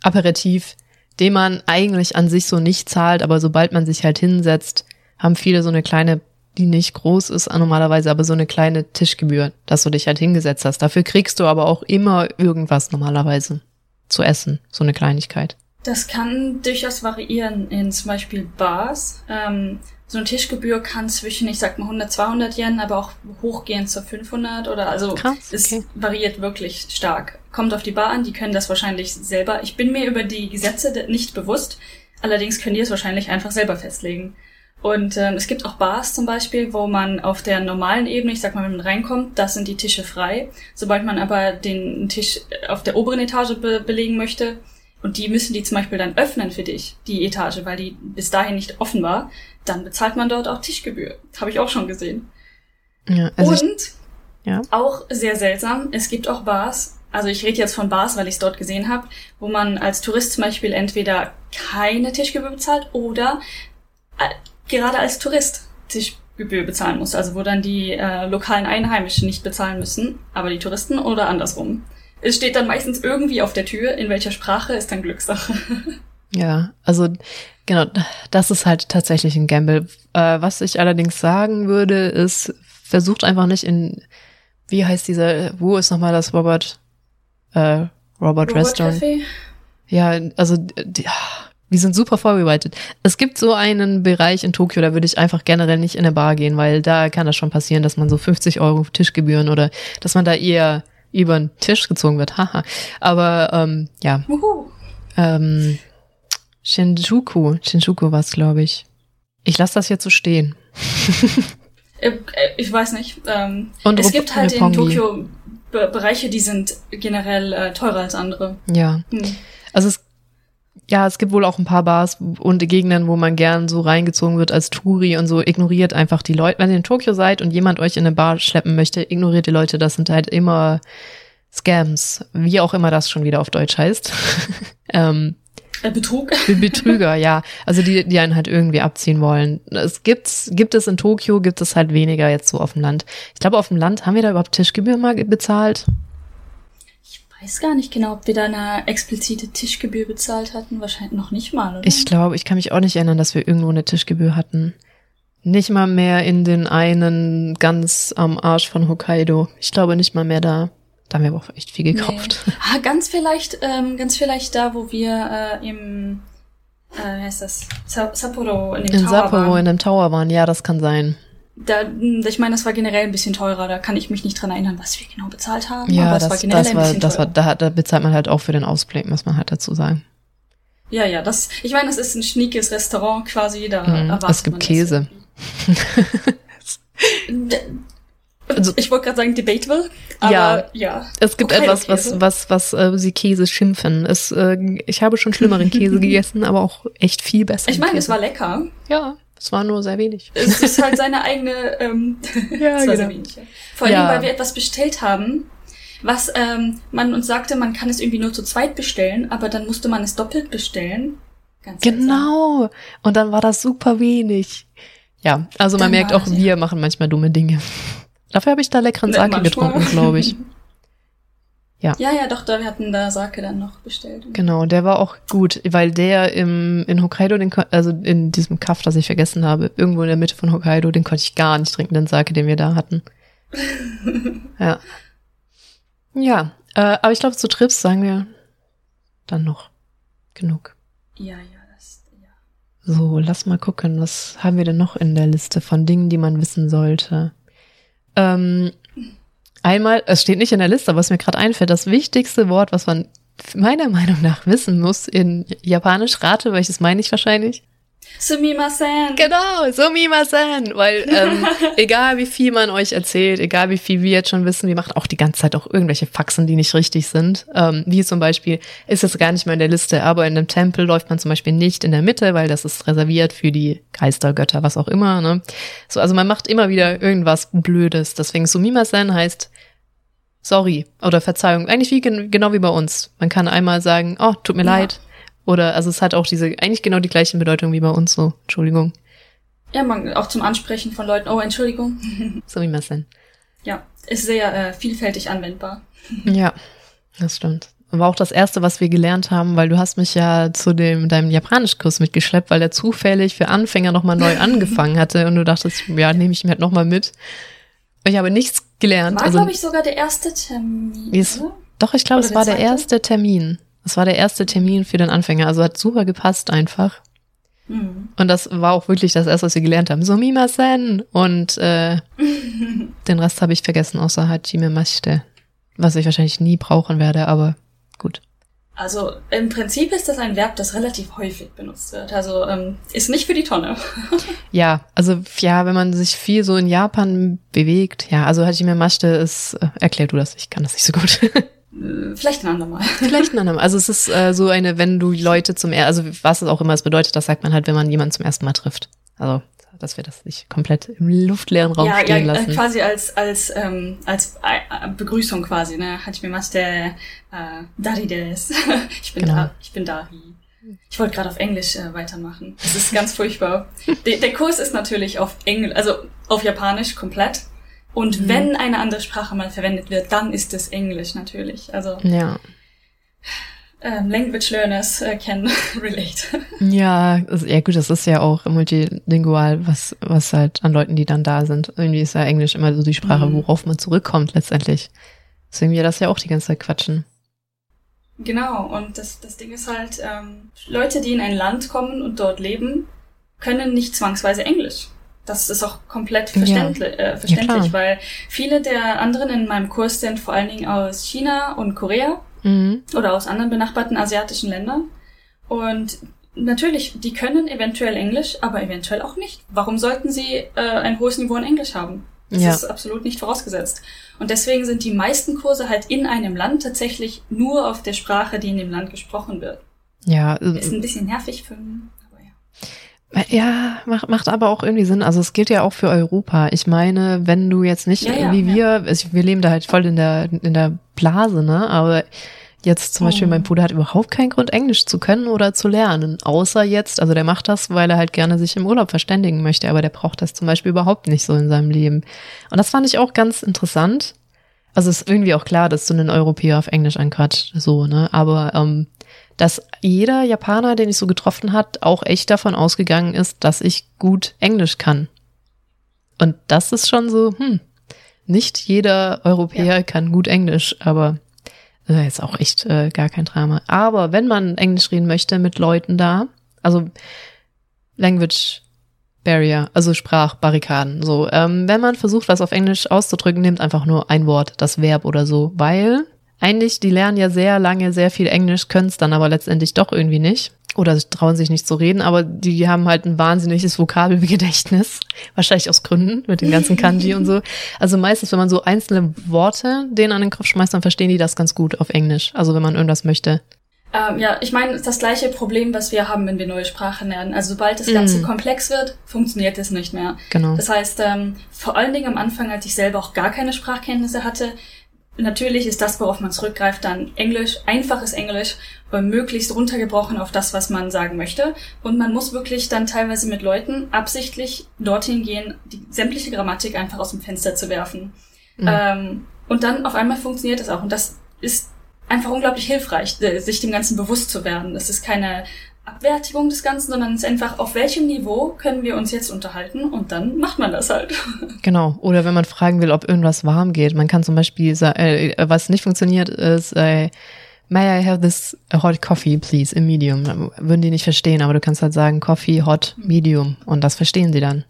Aperitif den man eigentlich an sich so nicht zahlt, aber sobald man sich halt hinsetzt, haben viele so eine kleine, die nicht groß ist normalerweise, aber so eine kleine Tischgebühr, dass du dich halt hingesetzt hast. Dafür kriegst du aber auch immer irgendwas normalerweise zu essen, so eine Kleinigkeit. Das kann durchaus variieren in zum Beispiel Bars. Ähm, so eine Tischgebühr kann zwischen, ich sag mal 100, 200 Yen, aber auch hochgehen zu 500 oder also Krass, okay. es variiert wirklich stark. Kommt auf die Bar an, die können das wahrscheinlich selber. Ich bin mir über die Gesetze nicht bewusst, allerdings können die es wahrscheinlich einfach selber festlegen. Und ähm, es gibt auch Bars zum Beispiel, wo man auf der normalen Ebene, ich sag mal, wenn man reinkommt, da sind die Tische frei. Sobald man aber den Tisch auf der oberen Etage be belegen möchte, und die müssen die zum Beispiel dann öffnen für dich, die Etage, weil die bis dahin nicht offen war, dann bezahlt man dort auch Tischgebühr. Habe ich auch schon gesehen. Ja, also Und ich, ja. auch sehr seltsam, es gibt auch Bars, also ich rede jetzt von Bars, weil ich es dort gesehen habe, wo man als Tourist zum Beispiel entweder keine Tischgebühr bezahlt oder äh, gerade als Tourist Tischgebühr bezahlen muss. Also wo dann die äh, lokalen Einheimischen nicht bezahlen müssen, aber die Touristen oder andersrum. Es steht dann meistens irgendwie auf der Tür, in welcher Sprache ist dann Glückssache. Ja, also genau, das ist halt tatsächlich ein Gamble. Äh, was ich allerdings sagen würde, ist, versucht einfach nicht in, wie heißt dieser, wo ist nochmal das Robert, äh, Robert, Robert Restaurant? Ja, also die, wir sind super vorbereitet. Es gibt so einen Bereich in Tokio, da würde ich einfach generell nicht in eine Bar gehen, weil da kann das schon passieren, dass man so 50 Euro Tischgebühren oder dass man da eher über den Tisch gezogen wird. Haha. Aber ähm, ja. Ähm, Shinjuku. Shinjuku war es, glaube ich. Ich lasse das jetzt so stehen. Äh, äh, ich weiß nicht. Ähm, Und es gibt halt in Tokio Be Bereiche, die sind generell äh, teurer als andere. Ja. Hm. Also es ja, es gibt wohl auch ein paar Bars und Gegenden, wo man gern so reingezogen wird als Touri und so. Ignoriert einfach die Leute. Wenn ihr in Tokio seid und jemand euch in eine Bar schleppen möchte, ignoriert die Leute. Das sind halt immer Scams, wie auch immer das schon wieder auf Deutsch heißt. ähm, äh, Betrug. Betrüger, ja. Also die, die einen halt irgendwie abziehen wollen. Es gibt's, gibt es in Tokio, gibt es halt weniger jetzt so auf dem Land. Ich glaube, auf dem Land haben wir da überhaupt Tischgebühr mal bezahlt? Ich weiß gar nicht genau, ob wir da eine explizite Tischgebühr bezahlt hatten. Wahrscheinlich noch nicht mal, oder? Ich glaube, ich kann mich auch nicht erinnern, dass wir irgendwo eine Tischgebühr hatten. Nicht mal mehr in den einen ganz am Arsch von Hokkaido. Ich glaube nicht mal mehr da. Da haben wir aber auch echt viel gekauft. Nee. Ah, ganz vielleicht, ähm, ganz vielleicht da, wo wir äh, im, äh, wie heißt das, Sapporo in dem in Tower Sapporo waren. in dem Tower waren, ja, das kann sein. Da, ich meine, das war generell ein bisschen teurer. Da kann ich mich nicht dran erinnern, was wir genau bezahlt haben. Ja, aber das, war generell das war, ein bisschen das teurer. war, da, da bezahlt man halt auch für den Ausblick, muss man halt dazu sagen. Ja, ja, das, ich meine, das ist ein schniekes Restaurant quasi, da mhm, erwartet Es gibt Käse. Also, ich wollte gerade sagen debatable, aber ja. ja. Es gibt okay, etwas, was, was, was äh, sie Käse schimpfen. Es, äh, ich habe schon schlimmeren Käse gegessen, aber auch echt viel besser. Ich meine, es war lecker. Ja, es war nur sehr wenig. Es ist halt seine eigene, ähm, ja, es war genau. sehr wenig. Ja. Vor allem, ja. weil wir etwas bestellt haben, was ähm, man uns sagte, man kann es irgendwie nur zu zweit bestellen, aber dann musste man es doppelt bestellen. Ganz genau. Seltsam. Und dann war das super wenig. Ja, also man dann merkt auch, wir machen manchmal dumme Dinge. Dafür habe ich da leckeren Sake getrunken, glaube ich. Ja. Ja, ja, doch, da, wir hatten da Sake dann noch bestellt. Genau, der war auch gut, weil der im, in Hokkaido, den, also in diesem Kaff, das ich vergessen habe, irgendwo in der Mitte von Hokkaido, den konnte ich gar nicht trinken, den Sake, den wir da hatten. ja. Ja, äh, aber ich glaube, zu Trips sagen wir dann noch genug. Ja, ja, das, ja. So, lass mal gucken, was haben wir denn noch in der Liste von Dingen, die man wissen sollte? Ähm, einmal, es steht nicht in der Liste, aber was mir gerade einfällt, das wichtigste Wort, was man meiner Meinung nach wissen muss in Japanisch, rate, welches meine ich wahrscheinlich? Sumimasen! Genau, sumimasen, weil ähm, egal wie viel man euch erzählt, egal wie viel wir jetzt schon wissen, wir machen auch die ganze Zeit auch irgendwelche Faxen, die nicht richtig sind. Ähm, wie zum Beispiel, ist es gar nicht mehr in der Liste, aber in einem Tempel läuft man zum Beispiel nicht in der Mitte, weil das ist reserviert für die Geister, Götter, was auch immer. Ne? So, also man macht immer wieder irgendwas Blödes. Deswegen sumimasen heißt sorry oder Verzeihung. Eigentlich wie gen- genau wie bei uns. Man kann einmal sagen, oh, tut mir Ja. leid. Oder also es hat auch diese eigentlich genau die gleiche Bedeutung wie bei uns so. Entschuldigung. Ja, man, auch zum Ansprechen von Leuten. Oh, Entschuldigung. Sumimasen. ja, ist sehr äh, vielfältig anwendbar. Ja, das stimmt. War auch das erste, was wir gelernt haben, weil du hast mich ja zu dem deinem Japanischkurs mitgeschleppt, weil der zufällig für Anfänger nochmal neu angefangen hatte und du dachtest, ja, nehme ich mir halt nochmal mit. Ich habe nichts gelernt. War, also, glaube ich, sogar der erste Termin. Wie ist- doch, ich glaube, es war der zweite? erste Termin. Es war der erste Termin für den Anfänger. Also hat super gepasst einfach. Hm. Und das war auch wirklich das erste, was wir gelernt haben. Sumimasen. Und äh, den Rest habe ich vergessen, außer Hajime Mashite. Was ich wahrscheinlich nie brauchen werde, aber gut. Also im Prinzip ist das ein Verb, das relativ häufig benutzt wird. Also ähm, ist nicht für die Tonne. Ja, also ja, wenn man sich viel so in Japan bewegt, ja, also Hajime Mashite ist, äh, erklär du das, ich kann das nicht so gut. Äh, Vielleicht ein andermal. Vielleicht ein andermal. Also es ist äh, so eine, wenn du Leute zum er also was es auch immer es bedeutet, das sagt man halt, wenn man jemanden zum ersten Mal trifft. Also, dass wir das nicht komplett im luftleeren Raum ja, ja, stehen äh, lassen. quasi als als ähm, als äh, Begrüßung quasi, ne? Hat mir mas der äh, Dari des. ich bin Genau. da, ich bin Dari. Ich wollte gerade auf Englisch äh, weitermachen. Das ist ganz furchtbar. Der, der Kurs ist natürlich auf Englisch, also auf Japanisch komplett. Und Mhm. wenn eine andere Sprache mal verwendet wird, dann ist es Englisch natürlich. Also Ja. ähm, Language Learners äh, can relate. Ja, also, ja gut, das ist ja auch multilingual, was, was halt an Leuten, die dann da sind. Irgendwie ist ja Englisch immer so die Sprache, Mhm. worauf man zurückkommt letztendlich. Deswegen wir das ja auch die ganze Zeit quatschen. Genau, und das, das Ding ist halt, ähm, Leute, die in ein Land kommen und dort leben, können nicht zwangsweise Englisch. Das ist auch komplett Ja. verständlich, äh, verständlich klar. weil viele der anderen in meinem Kurs sind vor allen Dingen aus China und Korea Mhm. oder aus anderen benachbarten asiatischen Ländern. Und natürlich, die können eventuell Englisch, aber eventuell auch nicht. Warum sollten sie äh, ein hohes Niveau in Englisch haben? Das Ja. ist absolut nicht vorausgesetzt. Und deswegen sind die meisten Kurse halt in einem Land tatsächlich nur auf der Sprache, die in dem Land gesprochen wird. Ja, Ist äh, ein bisschen nervig für, ja. macht, macht aber auch irgendwie Sinn. Also es gilt ja auch für Europa. Ich meine, wenn du jetzt nicht Ja, ja, wie ja. wir, wir leben da halt voll in der, in der Blase, ne? Aber jetzt zum Beispiel Mhm. mein Bruder hat überhaupt keinen Grund, Englisch zu können oder zu lernen. Außer jetzt, also der macht das, weil er halt gerne sich im Urlaub verständigen möchte, aber der braucht das zum Beispiel überhaupt nicht so in seinem Leben. Und das fand ich auch ganz interessant. Also es ist irgendwie auch klar, dass du einen Europäer auf Englisch anquatscht, so, ne? Aber ähm, dass jeder Japaner, den ich so getroffen hat, auch echt davon ausgegangen ist, dass ich gut Englisch kann. Und das ist schon so, hm, nicht jeder Europäer kann gut Englisch, aber äh, ist auch echt äh, gar kein Drama. Aber wenn man Englisch reden möchte mit Leuten da, also Language Barrier, also Sprachbarrikaden, so, ähm, wenn man versucht, was auf Englisch auszudrücken, nimmt einfach nur ein Wort, das Verb oder so, weil eigentlich, die lernen ja sehr lange sehr viel Englisch, können es dann aber letztendlich doch irgendwie nicht. Oder trauen sich nicht zu reden, aber die haben halt ein wahnsinniges Vokabelgedächtnis. Wahrscheinlich aus Gründen, mit den ganzen Kanji und so. Also meistens, wenn man so einzelne Worte denen an den Kopf schmeißt, dann verstehen die das ganz gut auf Englisch. Also wenn man irgendwas möchte. Ähm, ja, ich meine, das gleiche Problem, was wir haben, wenn wir neue Sprachen lernen. Also sobald das Ganze Mhm. komplex wird, funktioniert es nicht mehr. Genau. Das heißt, ähm, vor allen Dingen am Anfang, als ich selber auch gar keine Sprachkenntnisse hatte, natürlich ist das, worauf man zurückgreift, dann Englisch, einfaches Englisch, äh, möglichst runtergebrochen auf das, was man sagen möchte. Und man muss wirklich dann teilweise mit Leuten absichtlich dorthin gehen, die sämtliche Grammatik einfach aus dem Fenster zu werfen. Mhm. Ähm, und dann auf einmal funktioniert es auch. Und das ist einfach unglaublich hilfreich, sich dem Ganzen bewusst zu werden. Es ist keine Abwertigung des Ganzen, sondern es ist einfach, auf welchem Niveau können wir uns jetzt unterhalten und dann macht man das halt. Genau. Oder wenn man fragen will, ob irgendwas warm geht. Man kann zum Beispiel, äh, was nicht funktioniert, ist, äh, May I have this hot coffee, please, in medium? Würden die nicht verstehen, aber du kannst halt sagen, Coffee, hot, medium. Und das verstehen sie dann.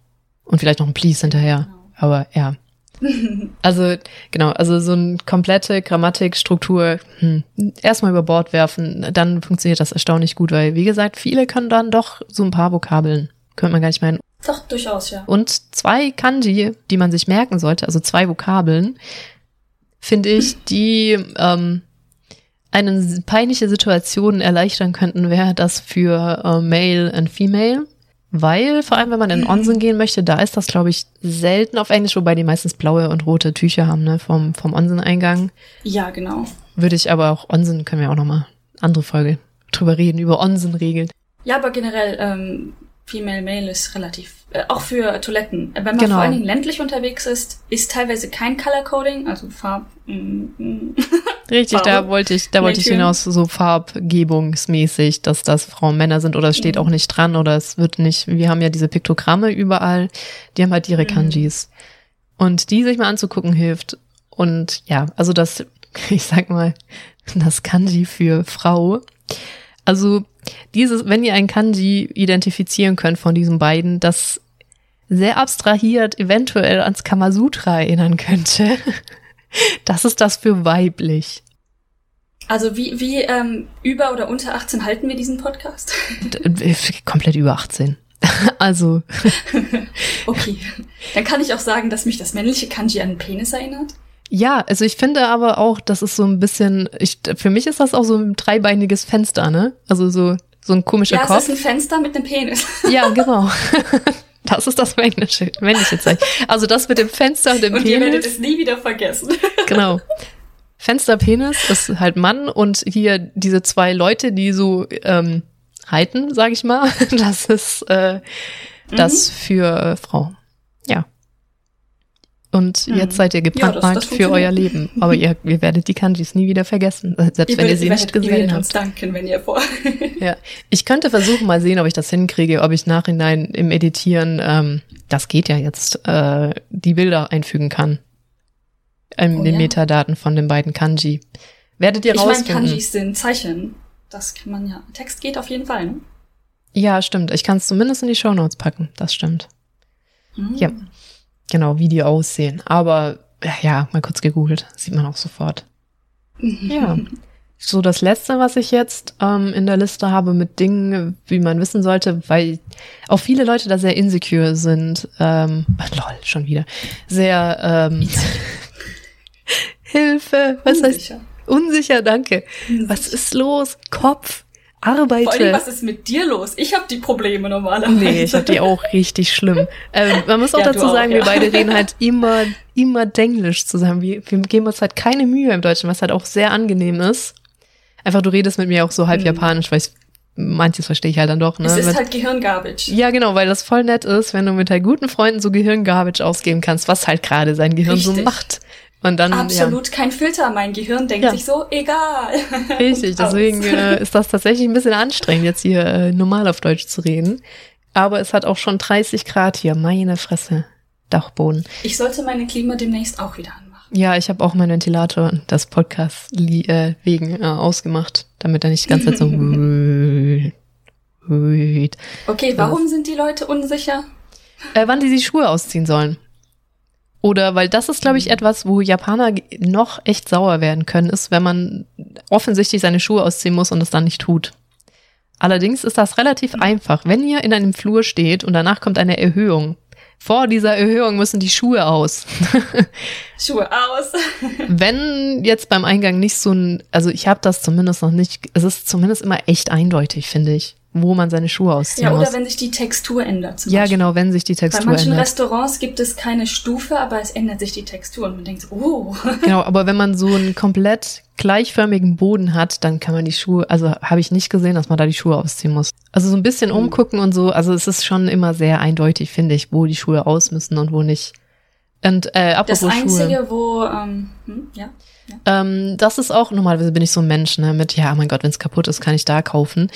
Und vielleicht noch ein please hinterher. Genau. Aber ja. also, genau, also so eine komplette Grammatikstruktur hm, erstmal über Bord werfen, dann funktioniert das erstaunlich gut, weil, wie gesagt, viele können dann doch so ein paar Vokabeln. Könnte man gar nicht meinen. Doch, durchaus, ja. Und zwei Kanji, die man sich merken sollte, also zwei Vokabeln, finde ich, die ähm, eine peinliche Situation erleichtern könnten, wäre das für äh, Male and Female. Weil, vor allem wenn man in Onsen gehen möchte, da ist das, glaube ich, selten auf Englisch, wobei die meistens blaue und rote Tücher haben, ne, vom, vom Onsen-Eingang. Ja, genau. Würde ich aber auch Onsen, können wir auch nochmal andere Folge drüber reden, über Onsen-Regeln. Ja, aber generell, ähm, Female Male ist relativ, äh, auch für Toiletten. Wenn man genau. vor allen Dingen ländlich unterwegs ist, ist teilweise kein Color Coding, also Farb. Mm, mm. Richtig, Farbe. da wollte ich, da wollte ich hinaus so farbgebungsmäßig, dass das Frauen Männer sind oder es steht mhm. auch nicht dran oder es wird nicht. Wir haben ja diese Piktogramme überall, die haben halt ihre mhm. Kanjis und die sich mal anzugucken hilft und ja, also das, ich sag mal, das Kanji für Frau. Also dieses, wenn ihr ein Kanji identifizieren könnt von diesen beiden, das sehr abstrahiert eventuell ans Kamasutra erinnern könnte, das ist das für weiblich. Also wie, wie ähm, über oder unter 18 halten wir diesen Podcast? Komplett über 18. also. okay. Dann kann ich auch sagen, dass mich das männliche Kanji an einen Penis erinnert. Ja, also ich finde aber auch, das ist so ein bisschen, ich, für mich ist das auch so ein dreibeiniges Fenster, ne? Also so, so ein komischer ja, Kopf. Ja, es ist ein Fenster mit einem Penis. Ja, genau. Das ist das männliche, männliche Zeichen. Also das mit dem Fenster und dem und Penis. Und ihr werdet es nie wieder vergessen. Genau. Fenster, Penis ist halt Mann und hier diese zwei Leute, die so ähm, halten, sag ich mal, das ist äh, das mhm. für äh, Frau. Und mhm. jetzt seid ihr gebrandmarkt ja, für euer Leben. Aber ihr, ihr werdet die Kanjis nie wieder vergessen, selbst ihr wenn ihr sie nicht gesehen ihr werdet habt. Uns danken, wenn ihr vor. ja, ich könnte versuchen, mal sehen, ob ich das hinkriege, ob ich nachhinein im Editieren, ähm, das geht ja jetzt, äh, die Bilder einfügen kann. In oh, den ja? Metadaten von den beiden Kanji. Werdet ihr ich rausfinden. Ich meine, Kanjis sind Zeichen. Das kann man ja. Text geht auf jeden Fall, ne? Ja, stimmt. Ich kann es zumindest in die Show Notes packen. Das stimmt. Mhm. Ja genau, wie die aussehen. Aber ja, mal kurz gegoogelt, sieht man auch sofort. ja. So das letzte, was ich jetzt ähm, in der Liste habe mit Dingen, wie man wissen sollte, weil auch viele Leute da sehr insecure sind. Ähm, lol, schon wieder. Sehr ähm, Hilfe, was unsicher. heißt unsicher, danke. Was ist los? Kopf, arbeite. Vor allem, was ist mit dir los? Ich habe die Probleme normalerweise. Nee, ich habe die auch richtig schlimm. Ähm, man muss auch ja, dazu sagen, auch, ja. wir beide reden halt immer, immer Denglisch zusammen. Wir, wir geben uns halt keine Mühe im Deutschen, was halt auch sehr angenehm ist. Einfach, du redest mit mir auch so halb mhm. japanisch, weil ich manches verstehe ich halt dann doch. Ne? Es ist halt Gehirngarbage. Ja, genau, weil das voll nett ist, wenn du mit deinen guten Freunden so Gehirngarbage ausgeben kannst, was halt gerade sein Gehirn Richtig. so macht. Und dann, Absolut ja. kein Filter. Mein Gehirn denkt ja. sich so, egal. Richtig, deswegen äh, ist das tatsächlich ein bisschen anstrengend, jetzt hier äh, normal auf Deutsch zu reden. Aber es hat auch schon 30 Grad hier, meine Fresse. Dachboden. Ich sollte meine Klima demnächst auch wieder anmachen. Ja, ich habe auch meinen Ventilator, das Podcast äh, wegen äh, ausgemacht, damit er nicht die ganze Zeit so. okay, warum sind die Leute unsicher? Äh, wann die die Schuhe ausziehen sollen. Oder weil das ist, glaube ich, mhm. etwas, wo Japaner noch echt sauer werden können, ist, wenn man offensichtlich seine Schuhe ausziehen muss und es dann nicht tut. Allerdings ist das relativ mhm. einfach. Wenn ihr in einem Flur steht und danach kommt eine Erhöhung, vor dieser Erhöhung müssen die Schuhe aus. Schuhe aus. Wenn jetzt beim Eingang nicht so ein, also ich habe das zumindest noch nicht, es ist zumindest immer echt eindeutig, finde ich wo man seine Schuhe ausziehen muss. Ja, oder muss. wenn sich die Textur ändert. ja, Beispiel. genau, wenn sich die Textur ändert. Bei manchen ändert. Restaurants gibt es keine Stufe, aber es ändert sich die Textur und man denkt so, oh. Genau, aber wenn man so einen komplett gleichförmigen Boden hat, dann kann man die Schuhe, also habe ich nicht gesehen, dass man da die Schuhe ausziehen muss. Also so ein bisschen mhm. umgucken und so, also es ist schon immer sehr eindeutig, finde ich, wo die Schuhe aus müssen und wo nicht. Und äh, apropos Das Einzige, Schuhe. wo, ähm, hm, ja. Ähm, das ist auch, normalerweise bin ich so ein Mensch, ne, mit, ja, mein Gott, wenn es kaputt ist, kann ich da kaufen.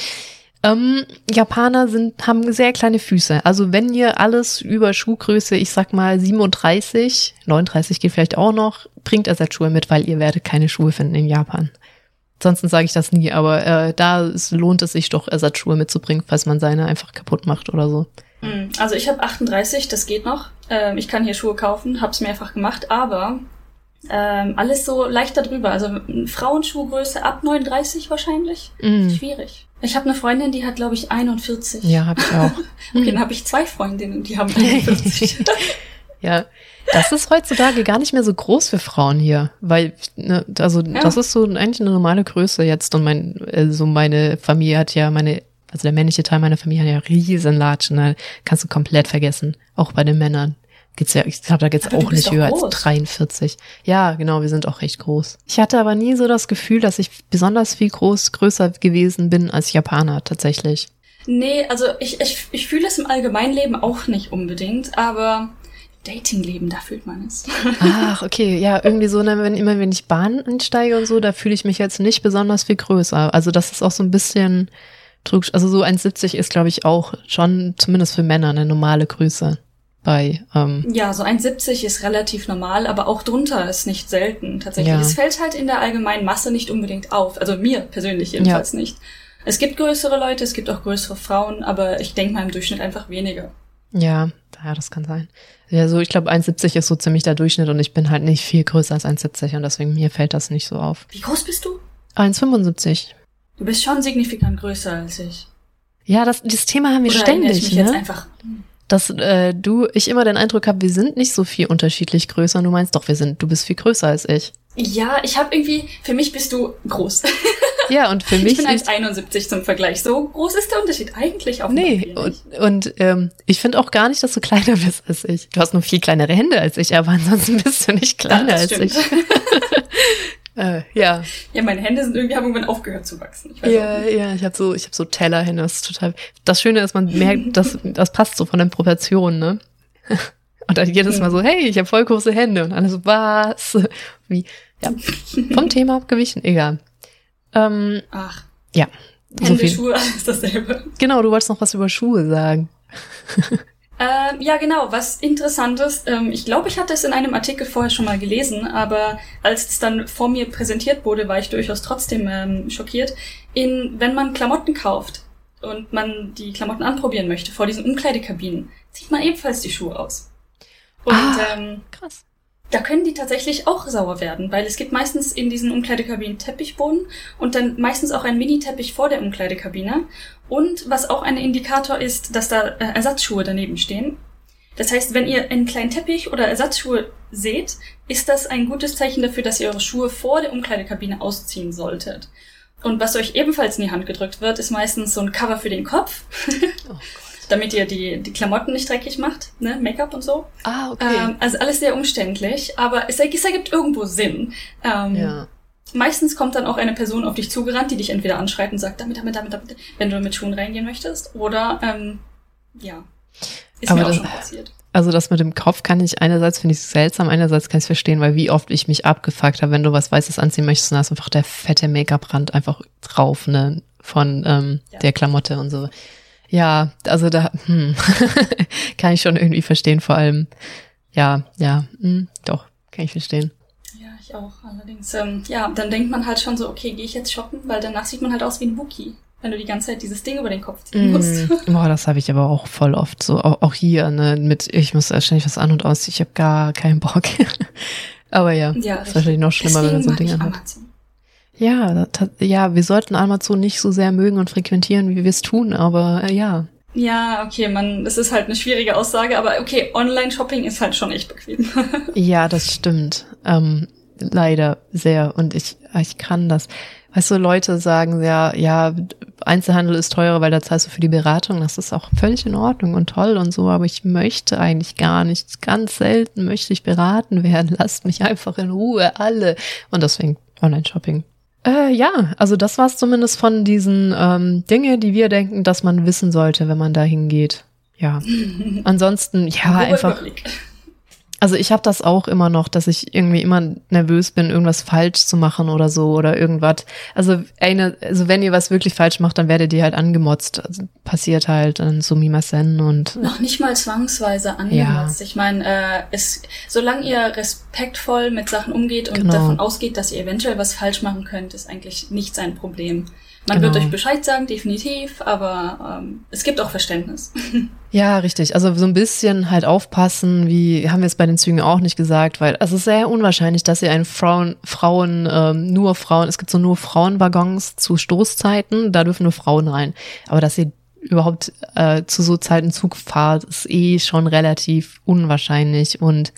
Ähm, Japaner sind, haben sehr kleine Füße. Also wenn ihr alles über Schuhgröße, ich sag mal 37, 39 geht vielleicht auch noch, bringt Ersatzschuhe mit, weil ihr werdet keine Schuhe finden in Japan. Ansonsten sage ich das nie, aber äh, da ist, lohnt es sich doch, Ersatzschuhe mitzubringen, falls man seine einfach kaputt macht oder so. Hm, Also ich habe 38, das geht noch. Ähm, ich kann hier Schuhe kaufen, hab's mehrfach gemacht, aber ähm, alles so leicht darüber. Also Frauenschuhgröße ab 39 wahrscheinlich. Mm. Schwierig. Ich habe eine Freundin, die hat, glaube ich, 41. Ja, habe ich auch. Okay, dann habe ich zwei Freundinnen, die haben 41. Ja, das ist heutzutage gar nicht mehr so groß für Frauen hier, weil, ne, also das ist so eigentlich eine normale Größe jetzt und mein, so meine Familie hat ja meine, also der männliche Teil meiner Familie hat ja riesen Latschen, ne? kannst du komplett vergessen, auch bei den Männern. Geht's ja, ich glaube, da geht's Aber auch nicht höher als groß. 43. Ja, genau, wir sind auch recht groß. Ich hatte aber nie so das Gefühl, dass ich besonders viel groß, größer gewesen bin als Japaner tatsächlich. nee, also ich, ich, ich fühle es im Allgemeinleben auch nicht unbedingt, aber Datingleben, da fühlt man es. Ach, okay, ja, irgendwie so, ne, wenn immer wenn ich Bahn einsteige und so, da fühle ich mich jetzt nicht besonders viel größer. Also das ist auch so ein bisschen also so 1,70 ist, glaube ich, auch schon zumindest für Männer eine normale Größe bei. Ähm, Ja, so 1,70 ist relativ normal, aber auch drunter ist nicht selten tatsächlich. Ja. Es fällt halt in der allgemeinen Masse nicht unbedingt auf. Also mir persönlich jedenfalls nicht. Es gibt größere Leute, es gibt auch größere Frauen, aber ich denke mal im Durchschnitt einfach weniger. ja, ja, das kann sein. Ja, so ich glaube 1,70 ist so ziemlich der Durchschnitt und ich bin halt nicht viel größer als 1,70 und deswegen mir fällt das nicht so auf. Wie groß bist du? 1,75. Du bist schon signifikant größer als ich. Ja, das, das Thema haben wir Oder erinnere ich ständig, mich jetzt ne? einfach. Dass äh, du, ich immer den Eindruck habe, wir sind nicht so viel unterschiedlich größer. Und du meinst doch, wir sind, du bist viel größer als ich. Ja, ich habe irgendwie, für mich bist du groß. Ja, und für Ich mich bin ist, 1,71 zum Vergleich. So groß ist der Unterschied eigentlich dem nee, Papier und, nicht. und ähm, ich finde auch gar nicht, dass du kleiner bist als ich. Du hast nur viel kleinere Hände als ich, aber ansonsten bist du nicht kleiner das als stimmt. ich. Äh, ja, Ja, meine Hände sind irgendwie haben irgendwann aufgehört zu wachsen. Ja, ja, ich habe so, ich habe so Tellerhände. Das ist total. Das Schöne ist, man merkt, dass das passt so von den Proportionen, ne? Und dann jedes Mal so, hey, ich habe voll große Hände und alle so, was? Wie? Ja, vom Thema abgewichen, egal. Ähm, Ach, ja, so Hände, viel. Schuhe, alles dasselbe. Genau, du wolltest noch was über Schuhe sagen. Ähm, ja, genau, was interessantes. Ähm, ich glaube, ich hatte es in einem Artikel vorher schon mal gelesen, aber als es dann vor mir präsentiert wurde, war ich durchaus trotzdem ähm, schockiert. In, wenn man Klamotten kauft und man die Klamotten anprobieren möchte vor diesen Umkleidekabinen, zieht man ebenfalls die Schuhe aus. Und Ah. ähm, Krass. Da können die tatsächlich auch sauer werden, weil es gibt meistens in diesen Umkleidekabinen Teppichboden und dann meistens auch ein Mini-Teppich vor der Umkleidekabine. Und was auch ein Indikator ist, dass da äh, Ersatzschuhe daneben stehen. Das heißt, wenn ihr einen kleinen Teppich oder Ersatzschuhe seht, ist das ein gutes Zeichen dafür, dass ihr eure Schuhe vor der Umkleidekabine ausziehen solltet. Und was euch ebenfalls in die Hand gedrückt wird, ist meistens so ein Cover für den Kopf, Oh. damit ihr die, die Klamotten nicht dreckig macht, ne, Make-up und so. Ah, okay. Ähm, also alles sehr umständlich, aber es, es ergibt irgendwo Sinn. Ähm, ja. Meistens kommt dann auch eine Person auf dich zugerannt, die dich entweder anschreit und sagt, damit, damit, damit, damit, wenn du mit Schuhen reingehen möchtest, oder ähm, ja, ist Aber mir auch das- schon passiert. Also das mit dem Kopf kann ich einerseits finde ich seltsam, einerseits kann ich verstehen, weil wie oft ich mich abgefuckt habe, wenn du was Weißes anziehen möchtest, dann hast einfach der fette Make-up-Rand einfach drauf, ne, von ähm, Ja. der Klamotte und so. Ja, also da hm, kann ich schon irgendwie verstehen, vor allem, ja, ja, hm, doch, kann ich verstehen. Ja, ich auch, allerdings. Ähm, ja, dann denkt man halt schon so, okay, gehe ich jetzt shoppen, weil danach sieht man halt aus wie ein Wookie, wenn du die ganze Zeit dieses Ding über den Kopf ziehen musst. Mm, boah, das habe ich aber auch voll oft so, auch, auch hier, ne, mit, ich muss ständig was an und aus, ich habe gar keinen Bock. aber ja, Ja, ist wahrscheinlich noch schlimmer, wenn man so ein Ding anhat. Amazon. Ja, ja, wir sollten Amazon nicht so sehr mögen und frequentieren, wie wir es tun, aber äh, ja. Ja, okay, man, das ist halt eine schwierige Aussage, aber okay, Online-Shopping ist halt schon echt bequem. Ja, das stimmt. Ähm, leider sehr. Und ich, ich kann das. Weißt du, Leute sagen ja, ja, Einzelhandel ist teurer, weil da zahlst du für die Beratung. Das ist auch völlig in Ordnung und toll und so, aber ich möchte eigentlich gar nicht. Ganz selten möchte ich beraten werden. Lasst mich einfach in Ruhe, alle. Und deswegen Online-Shopping. Äh, ja, also das war's zumindest von diesen ähm, Dinge, die wir denken, dass man wissen sollte, wenn man da hingeht. Ja. Ansonsten, ja, einfach. Überblick. Also ich habe das auch immer noch, dass ich irgendwie immer nervös bin, irgendwas falsch zu machen oder so oder irgendwas. Also eine, also wenn ihr was wirklich falsch macht, dann werdet ihr halt angemotzt. Also passiert halt dann so Mimasen und noch nicht mal zwangsweise angemotzt. Ja. Ich meine, äh, es, solange ihr respektvoll mit Sachen umgeht und genau. davon ausgeht, dass ihr eventuell was falsch machen könnt, ist eigentlich nicht sein Problem. Man genau. wird euch Bescheid sagen, definitiv, aber ähm, es gibt auch Verständnis. Ja, richtig. Also so ein bisschen halt aufpassen, wie haben wir es bei den Zügen auch nicht gesagt, weil es ist sehr unwahrscheinlich, dass ihr einen Frauen, Frauen, ähm, nur Frauen, es gibt so nur Frauenwaggons zu Stoßzeiten, da dürfen nur Frauen rein. Aber dass ihr überhaupt äh, zu so Zeiten Zug fahrt, ist eh schon relativ unwahrscheinlich. Und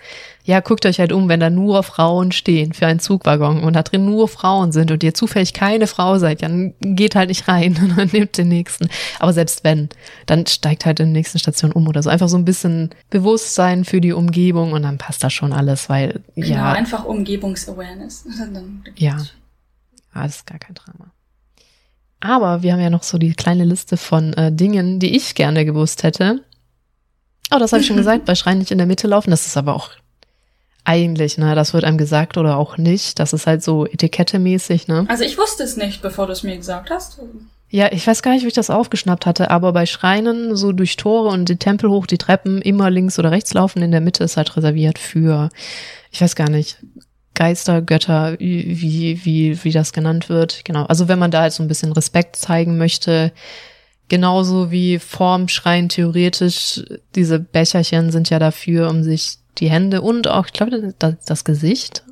ja, guckt euch halt um, wenn da nur Frauen stehen für einen Zugwaggon und da drin nur Frauen sind und ihr zufällig keine Frau seid, dann geht halt nicht rein und nehmt den nächsten. Aber selbst wenn, dann steigt halt in der nächsten Station um oder so. Einfach so ein bisschen Bewusstsein für die Umgebung und dann passt das schon alles, weil genau, ja. einfach Umgebungsawareness. ja. Ah, das ist gar kein Drama. Aber wir haben ja noch so die kleine Liste von äh, Dingen, die ich gerne gewusst hätte. Oh, das habe ich schon gesagt, bei Schreien nicht in der Mitte laufen. Das ist aber auch eigentlich, ne? Das wird einem gesagt oder auch nicht. Das ist halt so etikettemäßig, ne? Also ich wusste es nicht, bevor du es mir gesagt hast. Ja, ich weiß gar nicht, wie ich das aufgeschnappt hatte, aber bei Schreinen so durch Tore und die Tempel hoch, die Treppen immer links oder rechts laufen, in der Mitte ist halt reserviert für, ich weiß gar nicht, Geister, Götter, wie, wie, wie das genannt wird. Genau. Also wenn man da halt so ein bisschen Respekt zeigen möchte, genauso wie vorm Schreien theoretisch, diese Becherchen sind ja dafür, um sich die Hände und auch, ich glaube, das, das Gesicht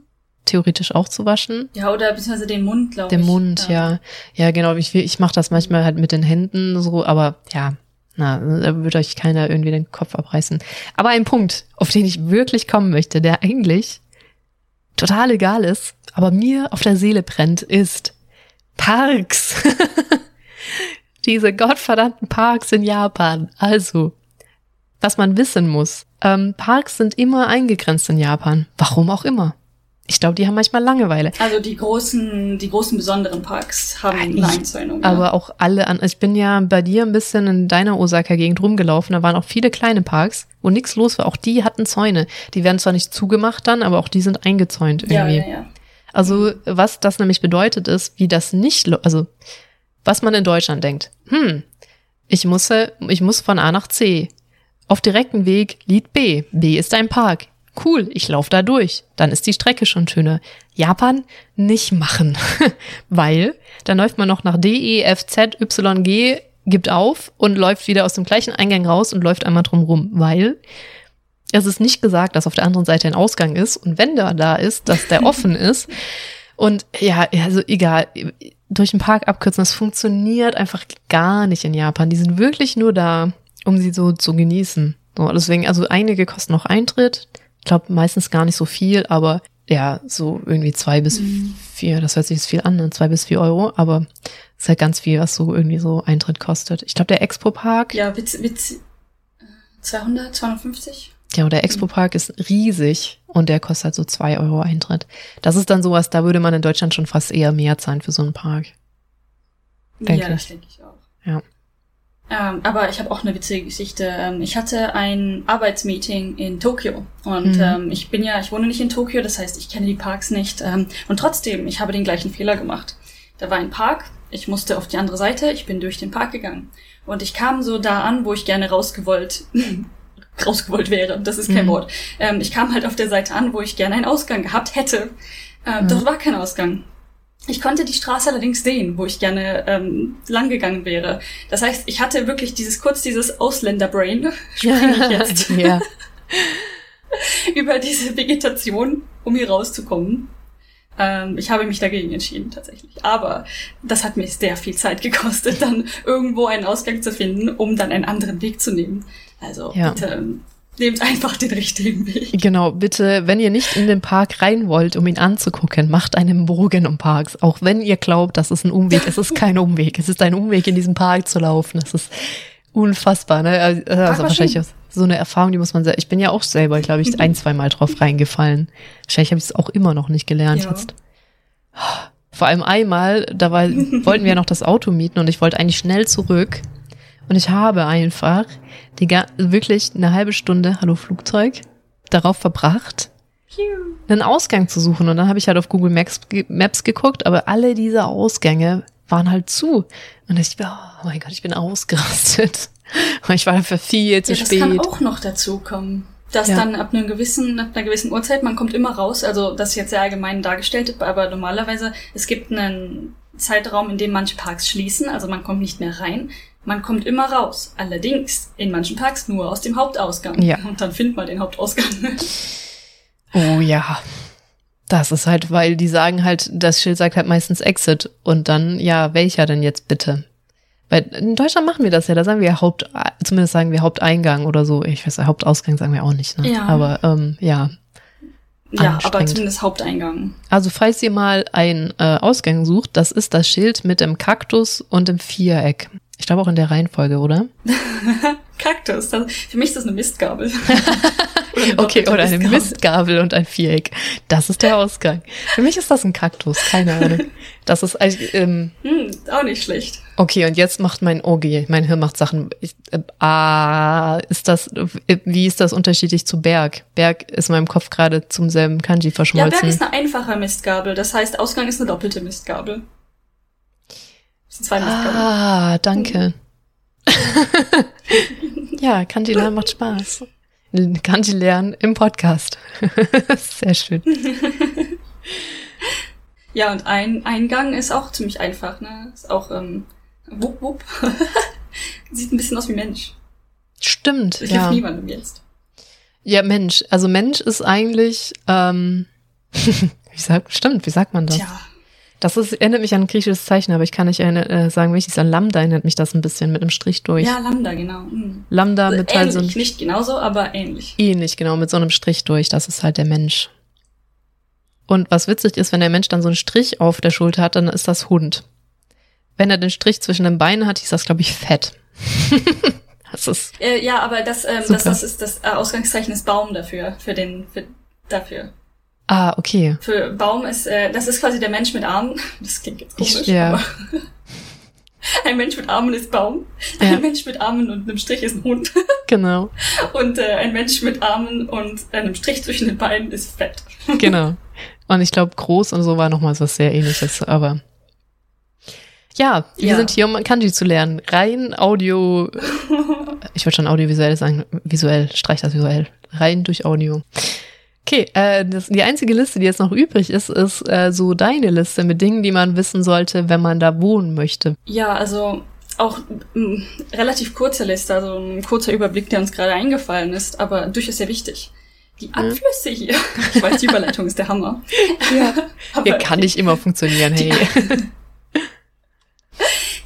theoretisch auch zu waschen. Ja, oder beziehungsweise den Mund, glaube ich. Den Mund, ja. ja. Ja, genau. Ich, ich mache das manchmal halt mit den Händen so, aber ja, na, da würde euch keiner irgendwie den Kopf abreißen. Aber ein Punkt, auf den ich wirklich kommen möchte, der eigentlich total egal ist, aber mir auf der Seele brennt, ist Parks. Diese gottverdammten Parks in Japan. Also, was man wissen muss. Ähm, Parks sind immer eingegrenzt in Japan. Warum auch immer. Ich glaube, die haben manchmal Langeweile. Also die großen, die großen besonderen Parks haben eine Einzäunung. Aber ja. auch alle an. Ich bin ja bei dir ein bisschen in deiner Osaka-Gegend rumgelaufen. Da waren auch viele kleine Parks, wo nichts los war. Auch die hatten Zäune. Die werden zwar nicht zugemacht dann, aber auch die sind eingezäunt irgendwie. Ja, ja, ja. Also was das nämlich bedeutet ist, wie das nicht, also was man in Deutschland denkt. Hm, ich muss, ich muss von A nach C. Auf direkten Weg Lied B. B ist ein Park. Cool, ich laufe da durch. Dann ist die Strecke schon schöner. Japan nicht machen, weil dann läuft man noch nach D, E, F, Z, Y, G, gibt auf und läuft wieder aus dem gleichen Eingang raus und läuft einmal drum rum, weil es ist nicht gesagt, dass auf der anderen Seite ein Ausgang ist und wenn der da ist, dass der offen ist. Und ja, also egal, durch den Park abkürzen, das funktioniert einfach gar nicht in Japan. Die sind wirklich nur da, um sie so zu genießen. So, deswegen, also einige kosten noch Eintritt. Ich glaube meistens gar nicht so viel, aber ja, so irgendwie zwei bis mhm. vier, das hört sich jetzt viel an, ne? zwei bis vier Euro, aber ist halt ganz viel, was so irgendwie so Eintritt kostet. Ich glaube, der Expo-Park. Ja, Witz, Witz, 200, 250? Ja, der Expo-Park ist riesig und der kostet halt so zwei Euro Eintritt. Das ist dann sowas, da würde man in Deutschland schon fast eher mehr zahlen für so einen Park. Denk ja, ich. das denke ich auch. Ja. Ähm, aber ich habe auch eine witzige Geschichte. Ähm, ich hatte ein Arbeitsmeeting in Tokio und mhm. ähm, ich bin ja, ich wohne nicht in Tokio, das heißt, ich kenne die Parks nicht. Ähm, und trotzdem, ich habe den gleichen Fehler gemacht. Da war ein Park, ich musste auf die andere Seite, ich bin durch den Park gegangen und ich kam so da an, wo ich gerne rausgewollt rausgewollt wäre. Das ist kein mhm. Wort. Ähm, ich kam halt auf der Seite an, wo ich gerne einen Ausgang gehabt hätte. Ähm, mhm. Dort war kein Ausgang. Ich konnte die Straße allerdings sehen, wo ich gerne ähm, lang gegangen wäre. Das heißt, ich hatte wirklich dieses kurz dieses Ausländer-Brain, spreche ich jetzt, ja. über diese Vegetation, um hier rauszukommen. Ähm, ich habe mich dagegen entschieden, tatsächlich. Aber das hat mir sehr viel Zeit gekostet, dann irgendwo einen Ausgang zu finden, um dann einen anderen Weg zu nehmen. Also ja. bitte ähm, Nehmt einfach den richtigen Weg. Genau, bitte, wenn ihr nicht in den Park rein wollt, um ihn anzugucken, macht einen Bogen um Parks. Auch wenn ihr glaubt, das ist ein Umweg. Es ist kein Umweg. Es ist ein Umweg, in diesem Park zu laufen. Das ist unfassbar. Ne? Also, also wahrscheinlich so eine Erfahrung, die muss man sagen. Ich bin ja auch selber, glaube ich, ein, zwei Mal drauf reingefallen. Wahrscheinlich habe ich es auch immer noch nicht gelernt ja. jetzt. Vor allem einmal, da war, wollten wir ja noch das Auto mieten und ich wollte eigentlich schnell zurück und ich habe einfach die wirklich eine halbe Stunde, hallo Flugzeug, darauf verbracht, einen Ausgang zu suchen. Und dann habe ich halt auf Google Maps, Maps geguckt, aber alle diese Ausgänge waren halt zu. Und ich, oh mein Gott, ich bin ausgerastet. Und ich war dafür viel zu ja, das spät. Das kann auch noch dazu kommen. Dass ja. dann ab einem gewissen, ab einer gewissen Uhrzeit, man kommt immer raus, also das ist jetzt sehr allgemein dargestellt, aber normalerweise, es gibt einen Zeitraum, in dem manche Parks schließen, also man kommt nicht mehr rein. Man kommt immer raus. Allerdings in manchen Parks nur aus dem Hauptausgang. Ja. Und dann findet man den Hauptausgang. Oh ja. Das ist halt, weil die sagen halt, das Schild sagt halt meistens Exit. Und dann, ja, welcher denn jetzt bitte? Weil in Deutschland machen wir das ja, da sagen wir Haupt, zumindest sagen wir Haupteingang oder so. Ich weiß, Hauptausgang sagen wir auch nicht, ne? Ja. Aber ähm, ja. Ja, aber zumindest Haupteingang. Also falls ihr mal einen äh, Ausgang sucht, das ist das Schild mit dem Kaktus und dem Viereck. Ich glaube auch in der Reihenfolge, oder? Kaktus. Das, für mich ist das eine Mistgabel. oder okay, oder eine Mistgabel und ein Viereck. Das ist der Ausgang. Für mich ist das ein Kaktus, keine Ahnung. Das ist ähm, hm, auch nicht schlecht. Okay, und jetzt macht mein OG, mein Hirn macht Sachen. Ich, äh, ah, ist das, äh, wie ist das unterschiedlich zu Berg? Berg ist in meinem Kopf gerade zum selben Kanji verschmolzen. Ja, Berg ist eine einfache Mistgabel. Das heißt, Ausgang ist eine doppelte Mistgabel. Zwei Mistgabeln. Ah, danke. ja, Kanji lernen macht Spaß. Kanji lernen im Podcast. Sehr schön. ja, und ein Eingang ist auch ziemlich einfach, ne? Ist auch ähm, wupp wupp. Sieht ein bisschen aus wie Mensch. Stimmt. Das ja. hilft niemandem jetzt. Ja, Mensch. Also Mensch ist eigentlich, ähm, wie sagt, stimmt, wie sagt man das? Tja. Das ist, erinnert mich an ein griechisches Zeichen, aber ich kann nicht äh, sagen, welches an Lambda erinnert mich das ein bisschen mit einem Strich durch. Ja, Lambda, genau. Mhm. Lambda mit ähnlich, halt so einem, nicht genauso, aber ähnlich. Ähnlich, genau, mit so einem Strich durch. Das ist halt der Mensch. Und was witzig ist, wenn der Mensch dann so einen Strich auf der Schulter hat, dann ist das Hund. Wenn er den Strich zwischen den Beinen hat, ist das, glaube ich, fett. das ist. Äh, ja, aber das, ähm, das, das ist das äh, Ausgangszeichen ist Baum dafür, für den, für, dafür. Ah, okay. Für Baum ist, äh, das ist quasi der Mensch mit Armen. Das klingt jetzt komisch, ich, ja. ein Mensch mit Armen ist Baum. Ja. Ein Mensch mit Armen und einem Strich ist ein Hund. Genau. Und äh, ein Mensch mit Armen und einem Strich zwischen den Beinen ist fett. Genau. Und ich glaube, groß und so war nochmal was sehr ähnliches, aber. Ja, wir ja. sind hier, um Kanji zu lernen. Rein Audio. ich würde schon audiovisuell sagen, visuell, streich das visuell. Rein durch Audio. Okay, äh, das, die einzige Liste, die jetzt noch übrig ist, ist äh, so deine Liste mit Dingen, die man wissen sollte, wenn man da wohnen möchte. Ja, also auch m, relativ kurze Liste, also ein kurzer Überblick, der uns gerade eingefallen ist, aber durchaus sehr wichtig. Die Abflüsse hm. hier. Ich weiß, die Überleitung ist der Hammer. Ja, aber hier kann nicht immer funktionieren, hey. Die,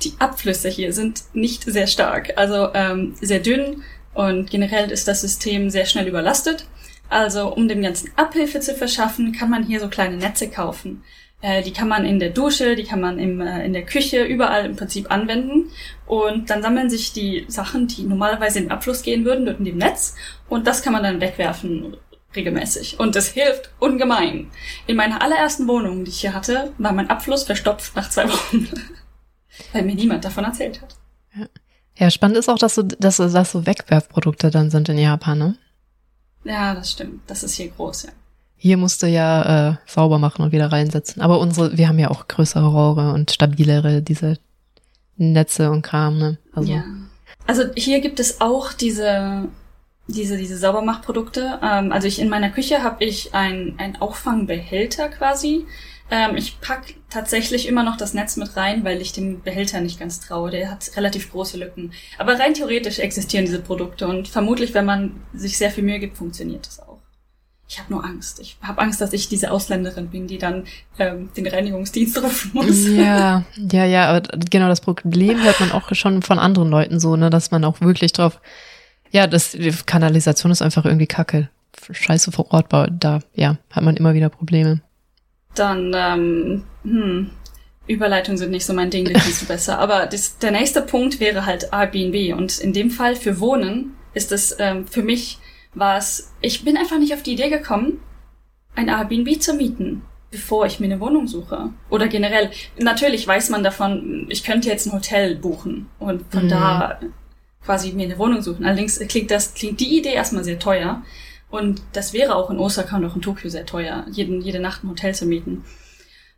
die Abflüsse hier sind nicht sehr stark, also ähm, sehr dünn und generell ist das System sehr schnell überlastet. Also um dem Ganzen Abhilfe zu verschaffen, kann man hier so kleine Netze kaufen. Äh, die kann man in der Dusche, die kann man im, äh, in der Küche, überall im Prinzip anwenden. Und dann sammeln sich die Sachen, die normalerweise in den Abfluss gehen würden, dort in dem Netz. Und das kann man dann wegwerfen regelmäßig. Und das hilft ungemein. In meiner allerersten Wohnung, die ich hier hatte, war mein Abfluss verstopft nach zwei Wochen. Weil mir niemand davon erzählt hat. Ja. spannend ist auch, dass so, dass, dass so Wegwerfprodukte dann sind in Japan, ne? Ja, das stimmt. Das ist hier groß, ja. Hier musste ja äh, sauber machen und wieder reinsetzen. Aber unsere, wir haben ja auch größere Rohre und stabilere, diese Netze und Kram, ne? Also. Ja. Also hier gibt es auch diese, diese, diese Saubermachprodukte. Ähm, also ich in meiner Küche habe ich ein, ein Auffangbehälter quasi. Ähm, ich pack tatsächlich immer noch das Netz mit rein, weil ich dem Behälter nicht ganz traue. Der hat relativ große Lücken. Aber rein theoretisch existieren diese Produkte und vermutlich, wenn man sich sehr viel Mühe gibt, funktioniert das auch. Ich habe nur Angst. Ich habe Angst, dass ich diese Ausländerin bin, die dann ähm, den Reinigungsdienst rufen muss. Ja, ja, ja, aber genau das Problem hört man auch schon von anderen Leuten so, ne, dass man auch wirklich drauf, ja, das die Kanalisation ist einfach irgendwie Kacke. Scheiße vor Ort, da, ja, hat man immer wieder Probleme. Dann, ähm, hm, Überleitungen sind nicht so mein Ding, die kannst du besser. Aber das, der nächste Punkt wäre halt Airbnb. Und in dem Fall für Wohnen ist es ähm, für mich war es, ich bin einfach nicht auf die Idee gekommen, ein Airbnb zu mieten, bevor ich mir eine Wohnung suche. Oder generell, natürlich weiß man davon, ich könnte jetzt ein Hotel buchen und von mhm. da quasi mir eine Wohnung suchen. Allerdings klingt das, klingt die Idee erstmal sehr teuer. Und das wäre auch in Osaka und auch in Tokio sehr teuer, jeden, jede Nacht ein Hotel zu mieten.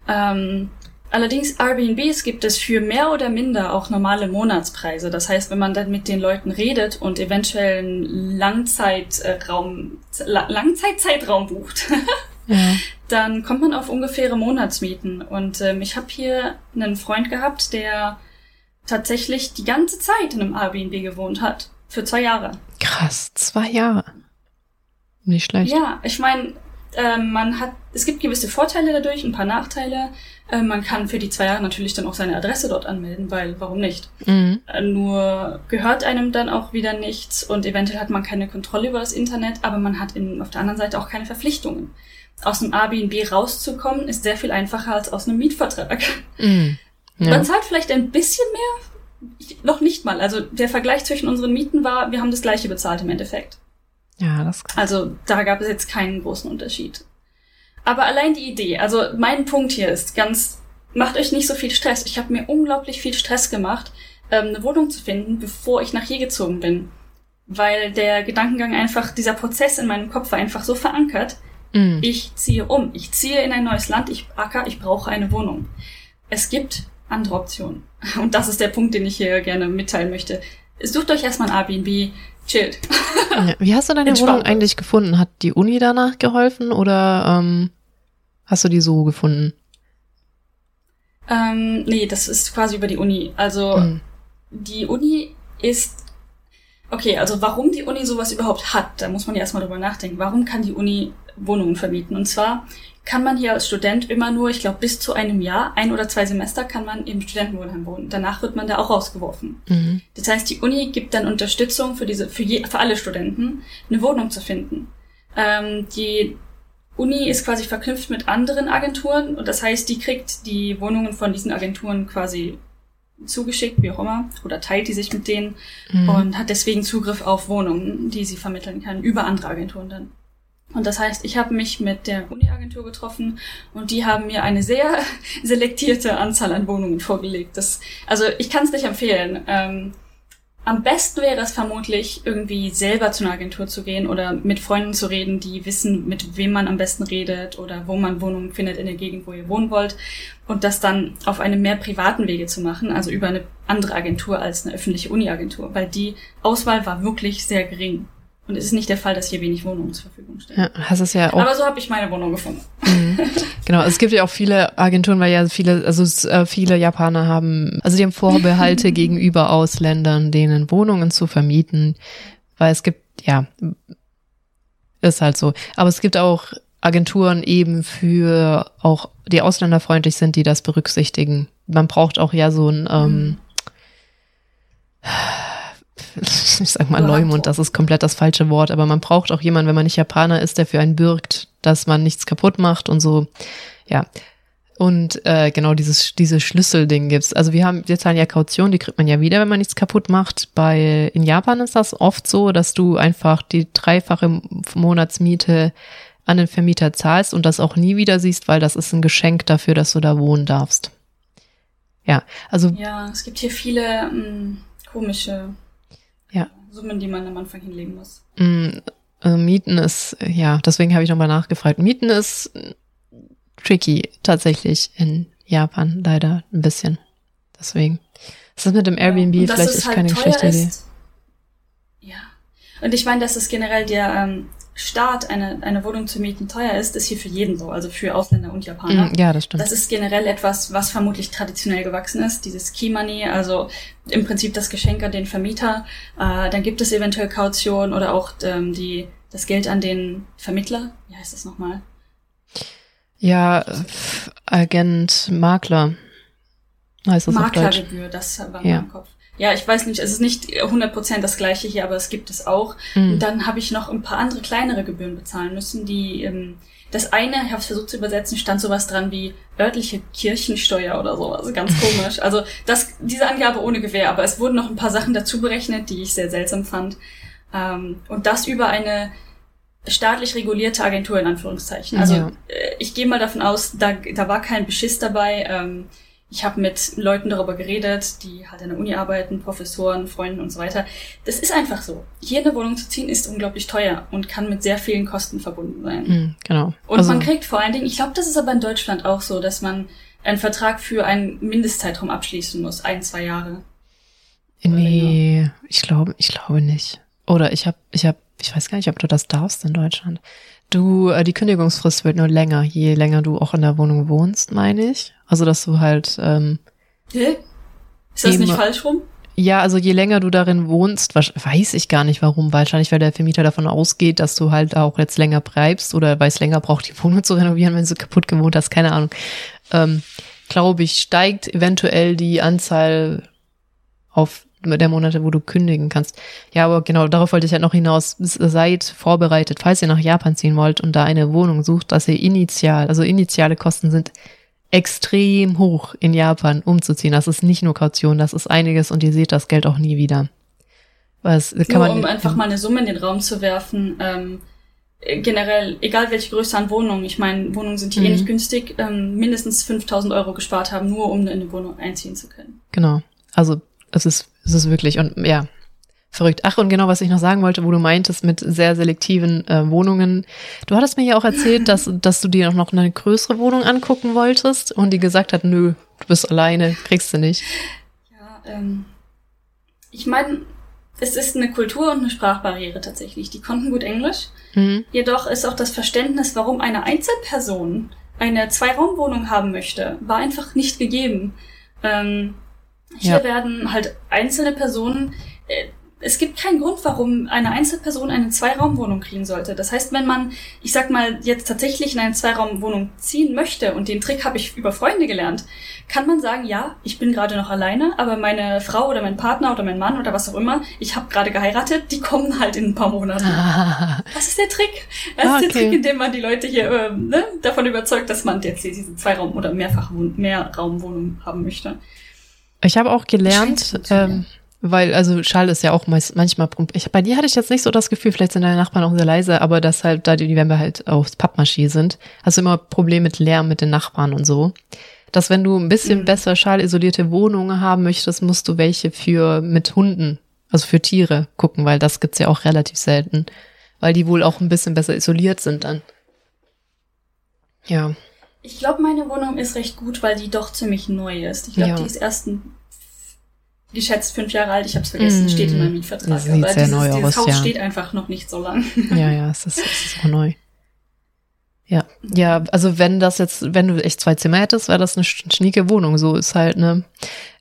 Ähm, allerdings Airbnbs gibt es für mehr oder minder auch normale Monatspreise. Das heißt, wenn man dann mit den Leuten redet und eventuell einen Langzeitraum, Langzeitzeitraum bucht, ja. dann kommt man auf ungefähre Monatsmieten. Und ähm, ich habe hier einen Freund gehabt, der tatsächlich die ganze Zeit in einem Airbnb gewohnt hat. Für zwei Jahre. Krass, zwei Jahre. Nicht schlecht. Ja, ich meine, äh, man hat, es gibt gewisse Vorteile dadurch, ein paar Nachteile. Äh, man kann für die zwei Jahre natürlich dann auch seine Adresse dort anmelden, weil warum nicht? Mhm. Äh, nur gehört einem dann auch wieder nichts und eventuell hat man keine Kontrolle über das Internet, aber man hat in, auf der anderen Seite auch keine Verpflichtungen. Aus einem Airbnb rauszukommen ist sehr viel einfacher als aus einem Mietvertrag. Mhm. Ja. Man zahlt vielleicht ein bisschen mehr, ich, noch nicht mal. Also der Vergleich zwischen unseren Mieten war, wir haben das gleiche bezahlt im Endeffekt. Ja, das kann. Also da gab es jetzt keinen großen Unterschied. Aber allein die Idee, also mein Punkt hier ist ganz, macht euch nicht so viel Stress. Ich habe mir unglaublich viel Stress gemacht, ähm, eine Wohnung zu finden, bevor ich nach hier gezogen bin. Weil der Gedankengang einfach, dieser Prozess in meinem Kopf war einfach so verankert. Mm. Ich ziehe um. Ich ziehe in ein neues Land. Ich acker, ich brauche eine Wohnung. Es gibt andere Optionen. Und das ist der Punkt, den ich hier gerne mitteilen möchte. Sucht euch erstmal ein Airbnb, chillt. Ja, wie hast du deine Wohnung eigentlich gefunden? Hat die Uni danach geholfen oder ähm, hast du die so gefunden? Ähm, nee, das ist quasi über die Uni. Also mhm. die Uni ist Okay, also warum die Uni sowas überhaupt hat, da muss man ja erstmal drüber nachdenken. Warum kann die Uni Wohnungen vermieten? Und zwar kann man hier als Student immer nur, ich glaube, bis zu einem Jahr, ein oder zwei Semester kann man im Studentenwohnheim wohnen. Danach wird man da auch rausgeworfen. Mhm. Das heißt, die Uni gibt dann Unterstützung für diese, für, je, für alle Studenten, eine Wohnung zu finden. Ähm, die Uni ist quasi verknüpft mit anderen Agenturen und das heißt, die kriegt die Wohnungen von diesen Agenturen quasi zugeschickt, wie auch immer, oder teilt die sich mit denen mhm. und hat deswegen Zugriff auf Wohnungen, die sie vermitteln kann, über andere Agenturen dann. Und das heißt, ich habe mich mit der Uni-Agentur getroffen und die haben mir eine sehr selektierte Anzahl an Wohnungen vorgelegt. Das, also ich kann es nicht empfehlen. Ähm, am besten wäre es vermutlich, irgendwie selber zu einer Agentur zu gehen oder mit Freunden zu reden, die wissen, mit wem man am besten redet oder wo man Wohnungen findet in der Gegend, wo ihr wohnen wollt. Und das dann auf einem mehr privaten Wege zu machen, also über eine andere Agentur als eine öffentliche Uni-Agentur, weil die Auswahl war wirklich sehr gering. Und es ist nicht der Fall, dass hier wenig Wohnungen zur Verfügung stehen. Ja, hast es ja auch. Aber so habe ich meine Wohnung gefunden. Mhm. Genau, es gibt ja auch viele Agenturen, weil ja viele, also äh, viele Japaner haben, also die haben Vorbehalte gegenüber Ausländern, denen Wohnungen zu vermieten, weil es gibt, ja, ist halt so. Aber es gibt auch Agenturen eben für auch, die ausländerfreundlich sind, die das berücksichtigen. Man braucht auch ja so ein, ähm, mhm ich sag mal Leumund, das ist komplett das falsche Wort, aber man braucht auch jemanden, wenn man nicht Japaner ist, der für einen bürgt, dass man nichts kaputt macht und so. Ja. Und äh, genau dieses diese Schlüsselding gibt's. Also wir haben wir zahlen ja Kaution, die kriegt man ja wieder, wenn man nichts kaputt macht. Bei in Japan ist das oft so, dass du einfach die dreifache Monatsmiete an den Vermieter zahlst und das auch nie wieder siehst, weil das ist ein Geschenk dafür, dass du da wohnen darfst. Ja, also ja, es gibt hier viele mh, hm, komische. Summen, die man am Anfang hinlegen muss. Mm, also Mieten ist, ja, deswegen habe ich nochmal nachgefragt. Mieten ist tricky tatsächlich in Japan, leider ein bisschen. Deswegen. Das ist mit dem Airbnb ja, vielleicht echt halt keine schlechte Idee. Ja. Und ich meine, dass es generell der ähm, Staat eine, eine Wohnung zu mieten teuer ist, ist hier für jeden so, also für Ausländer und Japaner. Mm, ja, das stimmt. Das ist generell etwas, was vermutlich traditionell gewachsen ist, dieses Key Money, also im Prinzip das Geschenk an den Vermieter. Äh, dann gibt es eventuell Kaution oder auch ähm, die, das Geld an den Vermittler. Wie heißt das nochmal? Ja, Agent, Makler heißt das Maklergebühr, das war ja. mein Kopf ja, ich weiß nicht, es ist nicht 100% das gleiche hier, aber es gibt es auch. Mhm. Und dann habe ich noch ein paar andere kleinere Gebühren bezahlen müssen, die ähm, das eine, ich habe es versucht zu übersetzen, stand sowas dran wie örtliche Kirchensteuer oder sowas, ganz komisch. Also das, diese Angabe ohne Gewähr, aber es wurden noch ein paar Sachen dazu berechnet, die ich sehr seltsam fand. Ähm, und das über eine staatlich regulierte Agentur in Anführungszeichen. Also ja. äh, ich gehe mal davon aus, da, da war kein Beschiss dabei. Ähm, ich habe mit Leuten darüber geredet, die halt an der Uni arbeiten, Professoren, Freunden und so weiter. Das ist einfach so. Hier eine Wohnung zu ziehen ist unglaublich teuer und kann mit sehr vielen Kosten verbunden sein. Mhm, genau. Und also, man kriegt vor allen Dingen, ich glaube, das ist aber in Deutschland auch so, dass man einen Vertrag für einen Mindestzeitraum abschließen muss, ein, zwei Jahre. Nee, ich glaube, ich glaube nicht. Oder ich habe, ich habe, ich weiß gar nicht, ob du das darfst in Deutschland. Du, äh, die Kündigungsfrist wird nur länger, je länger du auch in der Wohnung wohnst, meine ich. Also, dass du halt. Ähm, Hä? Ist das nicht falsch rum? Ja, also je länger du darin wohnst, weiß ich gar nicht warum. Wahrscheinlich, weil der Vermieter davon ausgeht, dass du halt auch jetzt länger bleibst oder weil es länger braucht, die Wohnung zu renovieren, wenn du kaputt gewohnt hast, keine Ahnung. Ähm, Glaube ich, steigt eventuell die Anzahl auf der Monate, wo du kündigen kannst. Ja, aber genau, darauf wollte ich halt noch hinaus. Seid vorbereitet, falls ihr nach Japan ziehen wollt und da eine Wohnung sucht, dass ihr initial, also initiale Kosten sind extrem hoch in Japan umzuziehen. Das ist nicht nur Kaution, das ist einiges und ihr seht das Geld auch nie wieder. Was, kann nur man, um einfach mal eine Summe in den Raum zu werfen, ähm, generell, egal welche Größe an Wohnungen, ich meine, Wohnungen sind hier mhm. eh nicht günstig, ähm, mindestens 5000 Euro gespart haben, nur um in eine Wohnung einziehen zu können. Genau. Also es ist, es ist wirklich, und ja, verrückt. Ach, und genau, was ich noch sagen wollte, wo du meintest mit sehr selektiven äh, Wohnungen. Du hattest mir ja auch erzählt, dass, dass du dir noch eine größere Wohnung angucken wolltest und die gesagt hat, nö, du bist alleine, kriegst du nicht. Ja, ähm, ich meine, es ist eine Kultur- und eine Sprachbarriere tatsächlich. Die konnten gut Englisch. Mhm. Jedoch ist auch das Verständnis, warum eine Einzelperson eine Zwei-Raum-Wohnung haben möchte, war einfach nicht gegeben. Ähm, hier ja. werden halt einzelne Personen, äh, es gibt keinen Grund, warum eine Einzelperson eine Zweiraumwohnung kriegen sollte. Das heißt, wenn man, ich sag mal, jetzt tatsächlich in eine Zweiraumwohnung ziehen möchte, und den Trick habe ich über Freunde gelernt, kann man sagen, ja, ich bin gerade noch alleine, aber meine Frau oder mein Partner oder mein Mann oder was auch immer, ich habe gerade geheiratet, die kommen halt in ein paar Monaten. Ah. Das ist der Trick. Das okay. ist der Trick, indem man die Leute hier äh, ne, davon überzeugt, dass man jetzt diese Zweiraum- oder Mehrfach Mehrraumwohnung haben möchte. Ich habe auch gelernt, ähm, weil, also Schall ist ja auch meist, manchmal, ich, bei dir hatte ich jetzt nicht so das Gefühl, vielleicht sind deine Nachbarn auch sehr leise, aber dass halt, da die, wenn wir halt aufs Pappmaché sind, hast du immer Probleme mit Lärm mit den Nachbarn und so. Dass wenn du ein bisschen mhm. besser schallisolierte Wohnungen haben möchtest, musst du welche für, mit Hunden, also für Tiere gucken, weil das gibt's ja auch relativ selten. Weil die wohl auch ein bisschen besser isoliert sind dann. Ja. Ich glaube, meine Wohnung ist recht gut, weil die doch ziemlich neu ist. Ich glaube, ja. die ist erst ein, geschätzt fünf Jahre alt. Ich habe es vergessen, mm, steht in meinem Mietvertrag. Sieht aber sehr dieses, neu dieses aus, Haus ja. steht einfach noch nicht so lang. Ja, ja, es ist, es ist auch neu. Ja, ja, also wenn das jetzt, wenn du echt zwei Zimmer hättest, wäre das eine schnieke Wohnung. So ist halt ne.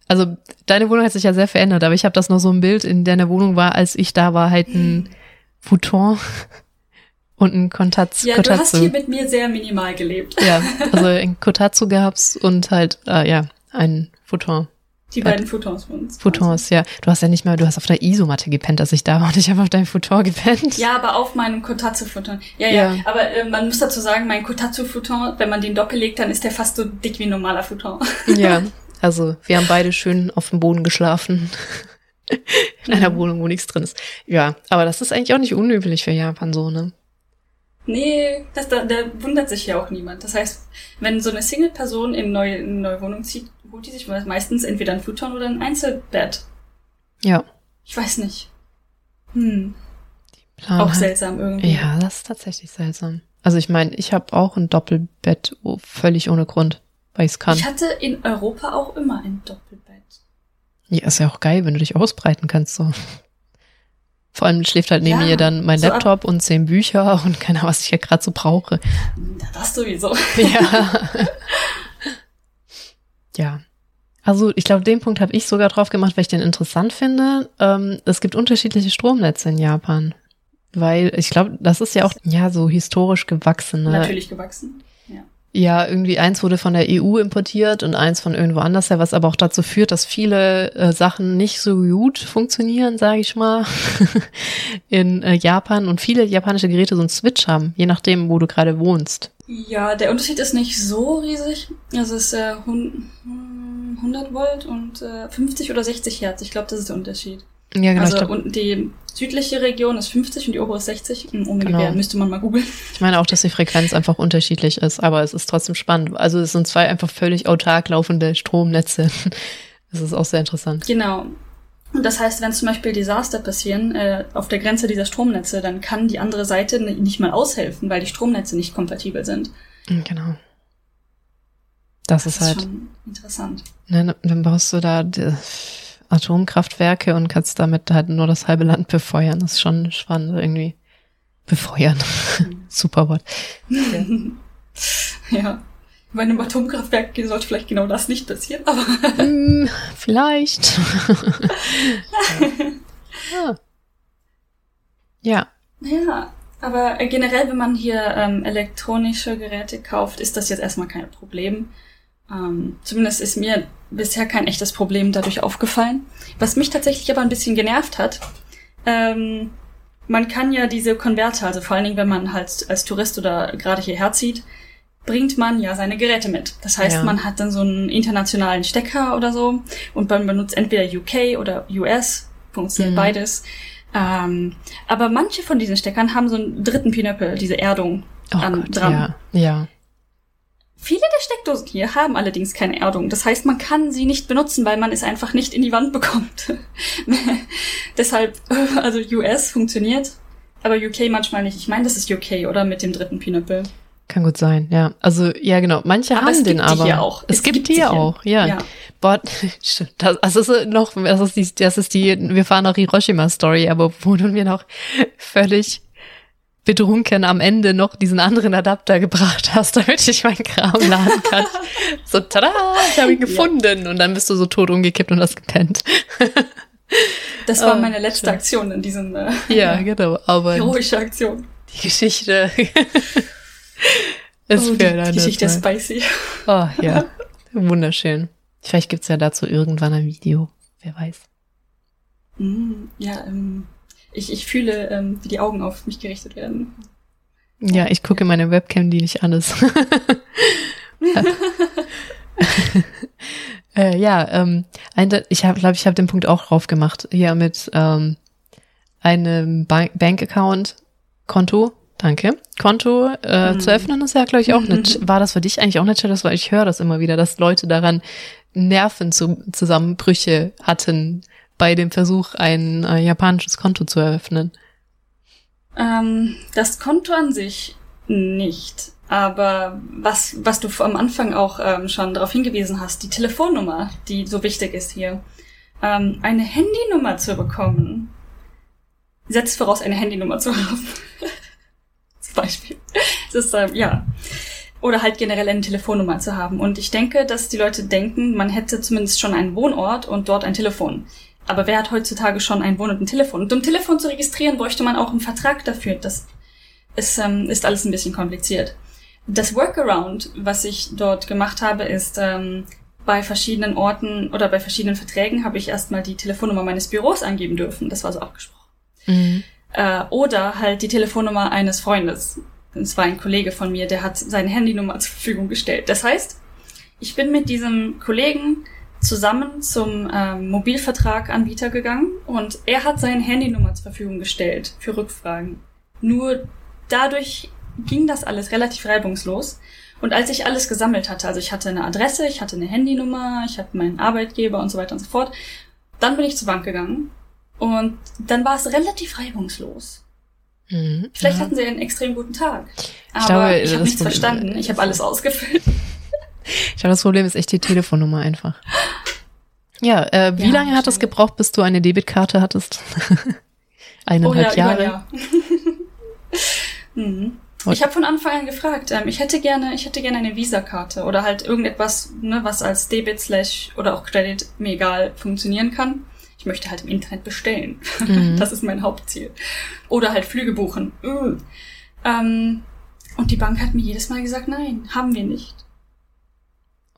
Also deine Wohnung hat sich ja sehr verändert, aber ich habe das noch so ein Bild in deiner Wohnung war, als ich da war, halt ein Futon und ein Kotatsu. Ja, Kotatsu. du hast hier mit mir sehr minimal gelebt. Ja, also ein Kotatsu gehabt und halt, äh, ja, ein Futon. Die beiden Futons von uns. Futons, ja. Du hast ja nicht mal, du hast auf der Isomatte gepennt, als ich da war und ich habe auf deinem Futon gepennt. Ja, aber auf meinem Kotatsu-Futon. Ja, ja, ja, Aber äh, man muss dazu sagen, mein Kotatsu-Futon, wenn man den doppellegt, dann ist der fast so dick wie ein normaler Futon. Ja, also wir haben beide schön auf dem Boden geschlafen. In einer mhm. Wohnung, wo nichts drin ist. Ja, aber das ist eigentlich auch nicht unüblich für Japan so, ne? Nee, das, da, da wundert sich ja auch niemand. Das heißt, wenn so eine Single-Person in, neu, in eine neue Wohnung zieht, holt die sich meistens entweder ein Futon oder ein Einzelbett. Ja. Ich weiß nicht. Hm. Auch seltsam irgendwie. Ja, das ist tatsächlich seltsam. Also ich meine, ich habe auch ein Doppelbett oh, völlig ohne Grund, weil ich es kann. Ich hatte in Europa auch immer ein Doppelbett. Ja, ist ja auch geil, wenn du dich ausbreiten kannst so. Vor allem schläft halt neben ja, mir dann mein so Laptop und zehn Bücher und keine Ahnung, was ich ja gerade so brauche. Das sowieso. Ja. ja. Also ich glaube, den Punkt habe ich sogar drauf gemacht, weil ich den interessant finde. Ähm, es gibt unterschiedliche Stromnetze in Japan. Weil ich glaube, das ist ja auch ja so historisch gewachsen. Ne? Natürlich gewachsen. Ja, irgendwie eins wurde von der EU importiert und eins von irgendwo anders her, was aber auch dazu führt, dass viele äh, Sachen nicht so gut funktionieren, sage ich mal, in äh, Japan und viele japanische Geräte so einen Switch haben, je nachdem, wo du gerade wohnst. Ja, der Unterschied ist nicht so riesig. Also es ist äh, 100 Volt und äh, 50 oder 60 Hertz. Ich glaube, das ist der Unterschied. Ja, genau. Also und die südliche Region ist 50 und die obere ist 60. Ungefähr genau. müsste man mal googeln. Ich meine auch, dass die Frequenz einfach unterschiedlich ist, aber es ist trotzdem spannend. Also es sind zwei einfach völlig autark laufende Stromnetze. Das ist auch sehr interessant. Genau. Und das heißt, wenn zum Beispiel Desaster passieren äh, auf der Grenze dieser Stromnetze, dann kann die andere Seite nicht mal aushelfen, weil die Stromnetze nicht kompatibel sind. Genau. Das, das ist, halt interessant. Ne, dann baust du da Atomkraftwerke und kannst damit halt nur das halbe Land befeuern. Das ist schon spannend irgendwie. Befeuern. Mhm. Super Wort. Ja. ja. Bei einem Atomkraftwerk sollte vielleicht genau das nicht passieren, aber. mm, vielleicht. ja. ja. Ja, aber generell, wenn man hier ähm, elektronische Geräte kauft, ist das jetzt erstmal kein Problem. Ähm, zumindest ist mir bisher kein echtes Problem dadurch aufgefallen. Was mich tatsächlich aber ein bisschen genervt hat, ähm, man kann ja diese Konverter, also vor allen Dingen, wenn man halt als Tourist oder gerade hierher zieht, bringt man ja seine Geräte mit. Das heißt, ja. man hat dann so einen internationalen Stecker oder so und man benutzt entweder UK oder US, funktioniert mhm. beides. Ähm, aber manche von diesen Steckern haben so einen dritten Pinöppel, diese Erdung oh an, Gott, dran. Ja, ja. Viele der Steckdosen hier haben allerdings keine Erdung. Das heißt, man kann sie nicht benutzen, weil man es einfach nicht in die Wand bekommt. Deshalb, also US funktioniert, aber UK manchmal nicht. Ich meine, das ist UK, oder? Mit dem dritten Pinöppel. Kann gut sein, ja. Also, ja, genau. Manche aber haben den aber. Hier auch. Es, es gibt, gibt die ja auch, ja. ja. Boah, das, also ist noch, das ist die, das ist die, wir fahren noch Hiroshima-Story, aber wo du mir noch völlig betrunken am Ende noch diesen anderen Adapter gebracht hast, damit ich meinen Kram laden kann. so, tada, ich habe ihn gefunden. Ja. Und dann bist du so tot umgekippt und hast gepennt. das war oh, meine letzte schön. Aktion in diesem äh, Ja, genau. Aber heroische Aktion. Die Geschichte ist oh, für die, Geschichte ist spicy. Oh ja, wunderschön. Vielleicht gibt's ja dazu irgendwann ein Video. Wer weiß. Mm, ja, ähm, ich, ich fühle, ähm, wie die Augen auf mich gerichtet werden. Ja, ich gucke meine Webcam, die nicht alles. äh, ja, ähm, ein, ich habe, glaube ich, habe den Punkt auch drauf gemacht. Hier mit ähm, einem Bank Bankaccount, Konto, danke, Konto äh, mhm. zu öffnen ist ja, glaube ich, auch nicht. War das für dich eigentlich auch nicht schön? Weil ich höre das immer wieder, dass Leute daran Nervenzusammenbrüche hatten, bei dem Versuch, ein äh, japanisches Konto zu eröffnen? Ähm, das Konto an sich nicht. Aber was, was du am Anfang auch ähm, schon darauf hingewiesen hast, die Telefonnummer, die so wichtig ist hier. Ähm, eine Handynummer zu bekommen, setzt voraus, eine Handynummer zu haben. Zum Beispiel. Das ist, ähm, ja. Oder halt generell eine Telefonnummer zu haben. Und ich denke, dass die Leute denken, man hätte zumindest schon einen Wohnort und dort ein Telefon. Aber wer hat heutzutage schon ein Wohn- und ein Telefon? Und um Telefon zu registrieren, bräuchte man auch einen Vertrag dafür. Das ist, ähm, ist alles ein bisschen kompliziert. Das Workaround, was ich dort gemacht habe, ist, ähm, bei verschiedenen Orten oder bei verschiedenen Verträgen habe ich erstmal die Telefonnummer meines Büros angeben dürfen. Das war so abgesprochen. Mhm. Äh, oder halt die Telefonnummer eines Freundes. Das war ein Kollege von mir, der hat seine Handynummer zur Verfügung gestellt. Das heißt, ich bin mit diesem Kollegen zusammen zum ähm, Mobilvertraganbieter gegangen und er hat seine Handynummer zur Verfügung gestellt für Rückfragen. Nur dadurch ging das alles relativ reibungslos. Und als ich alles gesammelt hatte, also ich hatte eine Adresse, ich hatte eine Handynummer, ich hatte meinen Arbeitgeber und so weiter und so fort, dann bin ich zur Bank gegangen und dann war es relativ reibungslos. Mhm, Vielleicht ja. hatten sie einen extrem guten Tag. Aber ich, ich habe nichts verstanden. Ich habe alles ausgefüllt. Ich glaube, das Problem ist echt die Telefonnummer einfach. Ja, äh, wie ja, lange hat es gebraucht, bis du eine Debitkarte hattest? Eineinhalb oh, ja, Jahre. Ja, mhm. Ich habe von Anfang an gefragt, ähm, ich hätte gerne, ich hätte gerne eine Visa-Karte oder halt irgendetwas, ne, was als Debit slash oder auch Credit mir egal funktionieren kann. Ich möchte halt im Internet bestellen. Mhm. Das ist mein Hauptziel. Oder halt Flüge buchen. Uh. Ähm, und die Bank hat mir jedes Mal gesagt, nein, haben wir nicht.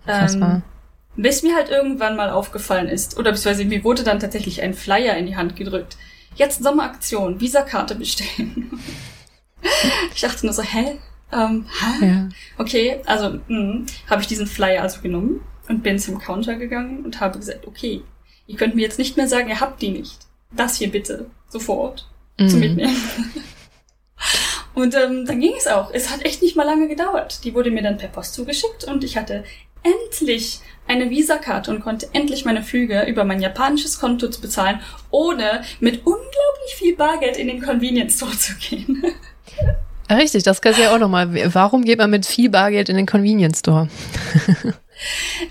Ähm, bis mir halt irgendwann mal aufgefallen ist, oder beziehungsweise mir wurde dann tatsächlich ein Flyer in die Hand gedrückt. Jetzt Sommeraktion, Visa-Karte bestellen. ich dachte nur so, hä? Ähm, hä? Ja. Okay, also hm, habe ich diesen Flyer also genommen und bin zum Counter gegangen und habe gesagt, okay, ihr könnt mir jetzt nicht mehr sagen, ihr habt die nicht. das hier bitte, sofort, mhm. zu mitnehmen. und ähm, dann ging es auch. Es hat echt nicht mal lange gedauert. Die wurde mir dann per Post zugeschickt und ich hatte endlich eine Visa-Karte und konnte endlich meine Flüge über mein japanisches Konto bezahlen, ohne mit unglaublich viel Bargeld in den Convenience Store zu gehen. Richtig, das kannst du ja auch nochmal. Warum geht man mit viel Bargeld in den Convenience Store?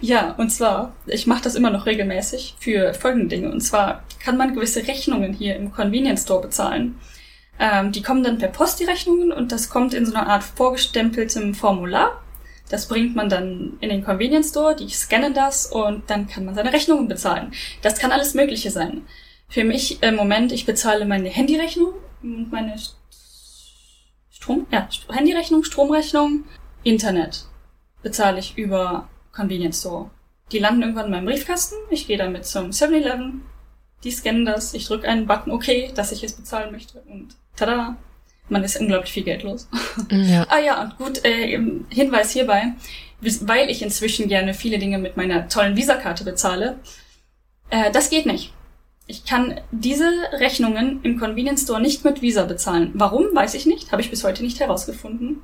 ja, und zwar, ich mache das immer noch regelmäßig für folgende Dinge. Und zwar kann man gewisse Rechnungen hier im Convenience Store bezahlen. Ähm, die kommen dann per Post, die Rechnungen, und das kommt in so einer Art vorgestempeltem Formular. Das bringt man dann in den Convenience Store, die scannen das und dann kann man seine Rechnungen bezahlen. Das kann alles Mögliche sein. Für mich im Moment, ich bezahle meine Handyrechnung und meine Strom, ja, Handyrechnung, Stromrechnung, Internet bezahle ich über Convenience Store. Die landen irgendwann in meinem Briefkasten. Ich gehe damit zum 7-Eleven. Die scannen das. Ich drücke einen Button OK, dass ich es bezahlen möchte. Und tada, man ist unglaublich viel Geld los. Ja. ah ja, und gut, äh, Hinweis hierbei, weil ich inzwischen gerne viele Dinge mit meiner tollen Visa-Karte bezahle, äh, das geht nicht. Ich kann diese Rechnungen im Convenience Store nicht mit Visa bezahlen. Warum, weiß ich nicht, habe ich bis heute nicht herausgefunden.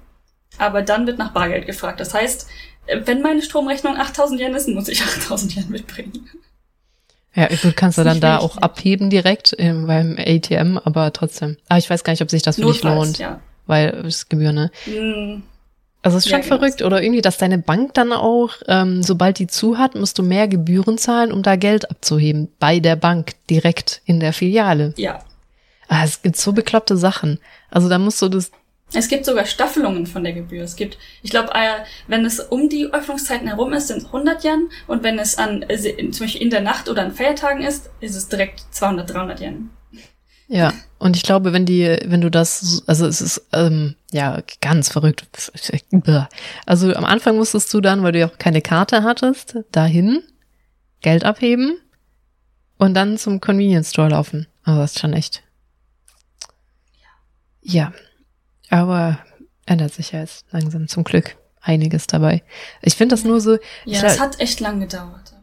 Aber dann wird nach Bargeld gefragt. Das heißt, wenn meine Stromrechnung 8000 Yen ist, muss ich 8000 Yen mitbringen. Ja, gut, kannst du dann da auch abheben direkt ähm, beim ATM, aber trotzdem. Aber ich weiß gar nicht, ob sich das für Notfalls, dich lohnt. Ja. Weil es Gebühr, ne? Mm. Also es ist schon ja, genau. verrückt, oder irgendwie, dass deine Bank dann auch, ähm, sobald die zu hat, musst du mehr Gebühren zahlen, um da Geld abzuheben. Bei der Bank, direkt in der Filiale. Ja. Ah, es gibt so bekloppte Sachen. Also da musst du das es gibt sogar Staffelungen von der Gebühr. Es gibt, ich glaube, äh, wenn es um die Öffnungszeiten herum ist, sind es 100 Yen und wenn es an äh, zum Beispiel in der Nacht oder an Feiertagen ist, ist es direkt 200, 300 Yen. Ja, und ich glaube, wenn die, wenn du das, also es ist ähm, ja ganz verrückt. Also am Anfang musstest du dann, weil du ja auch keine Karte hattest, dahin Geld abheben und dann zum Convenience Store laufen. Also das ist schon echt. Ja. Aber ändert sich ja jetzt langsam zum Glück einiges dabei. Ich finde das nur so. Ja, es hat echt lang gedauert.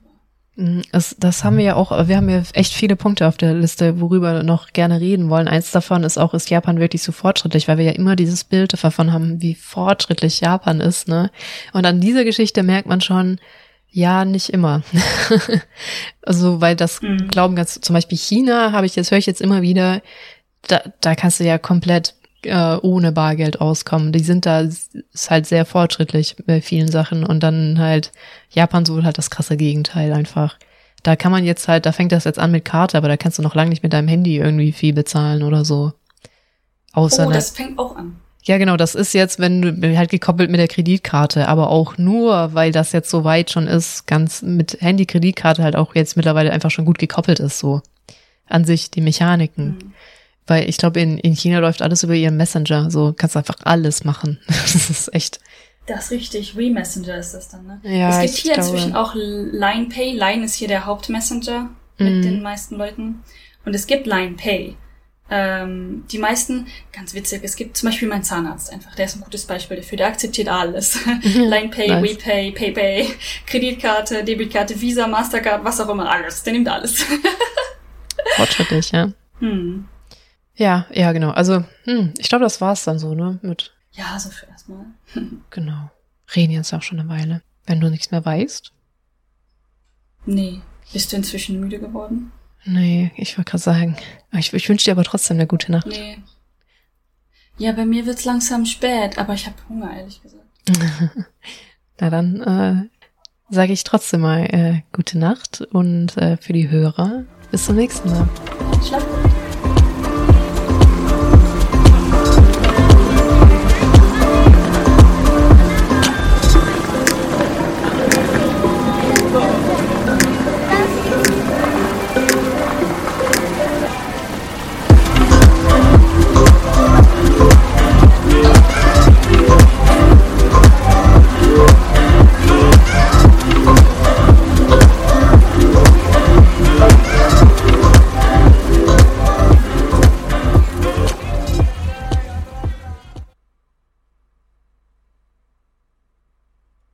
Das, das haben wir ja auch, wir haben ja echt viele Punkte auf der Liste, worüber wir noch gerne reden wollen. Eins davon ist auch, ist Japan wirklich so fortschrittlich, weil wir ja immer dieses Bild davon haben, wie fortschrittlich Japan ist, ne? Und an dieser Geschichte merkt man schon, ja, nicht immer. also, weil das mhm. glauben ganz, zum Beispiel China habe ich jetzt, höre ich jetzt immer wieder, da, da kannst du ja komplett äh, ohne Bargeld auskommen. Die sind da, ist halt sehr fortschrittlich bei vielen Sachen und dann halt Japan so halt das krasse Gegenteil einfach. Da kann man jetzt halt, da fängt das jetzt an mit Karte, aber da kannst du noch lange nicht mit deinem Handy irgendwie viel bezahlen oder so. Außer oh, das fängt auch an. Ja, genau, das ist jetzt, wenn du halt gekoppelt mit der Kreditkarte, aber auch nur, weil das jetzt so weit schon ist, ganz mit Handy-Kreditkarte halt auch jetzt mittlerweile einfach schon gut gekoppelt ist, so an sich die Mechaniken. Mhm. Weil ich glaube, in, in China läuft alles über ihren Messenger. So kannst du einfach alles machen. das ist echt. Das ist richtig. WeMessenger ist das dann, ne? Ja, es gibt hier glaube. inzwischen auch Line Pay. Line ist hier der Hauptmessenger mit mm. den meisten Leuten. Und es gibt Line Pay. Ähm, die meisten, ganz witzig, es gibt zum Beispiel meinen Zahnarzt einfach, der ist ein gutes Beispiel dafür, der akzeptiert alles. Line Pay, nice. WePay, PayPay, Kreditkarte, Debitkarte, Visa, Mastercard, was auch immer, alles. Der nimmt alles. Fortschrittlich, ja. Hm. Ja, ja, genau. Also, hm, ich glaube, das war's dann so, ne? Mit. Ja, so für erstmal. genau. Reden jetzt auch schon eine Weile. Wenn du nichts mehr weißt. Nee. Bist du inzwischen müde geworden? Nee, ich wollte gerade sagen. Ich, ich wünsche dir aber trotzdem eine gute Nacht. Nee. Ja, bei mir wird's langsam spät, aber ich habe Hunger, ehrlich gesagt. Na dann äh, sage ich trotzdem mal äh, gute Nacht und äh, für die Hörer bis zum nächsten Mal. Schlaf gut.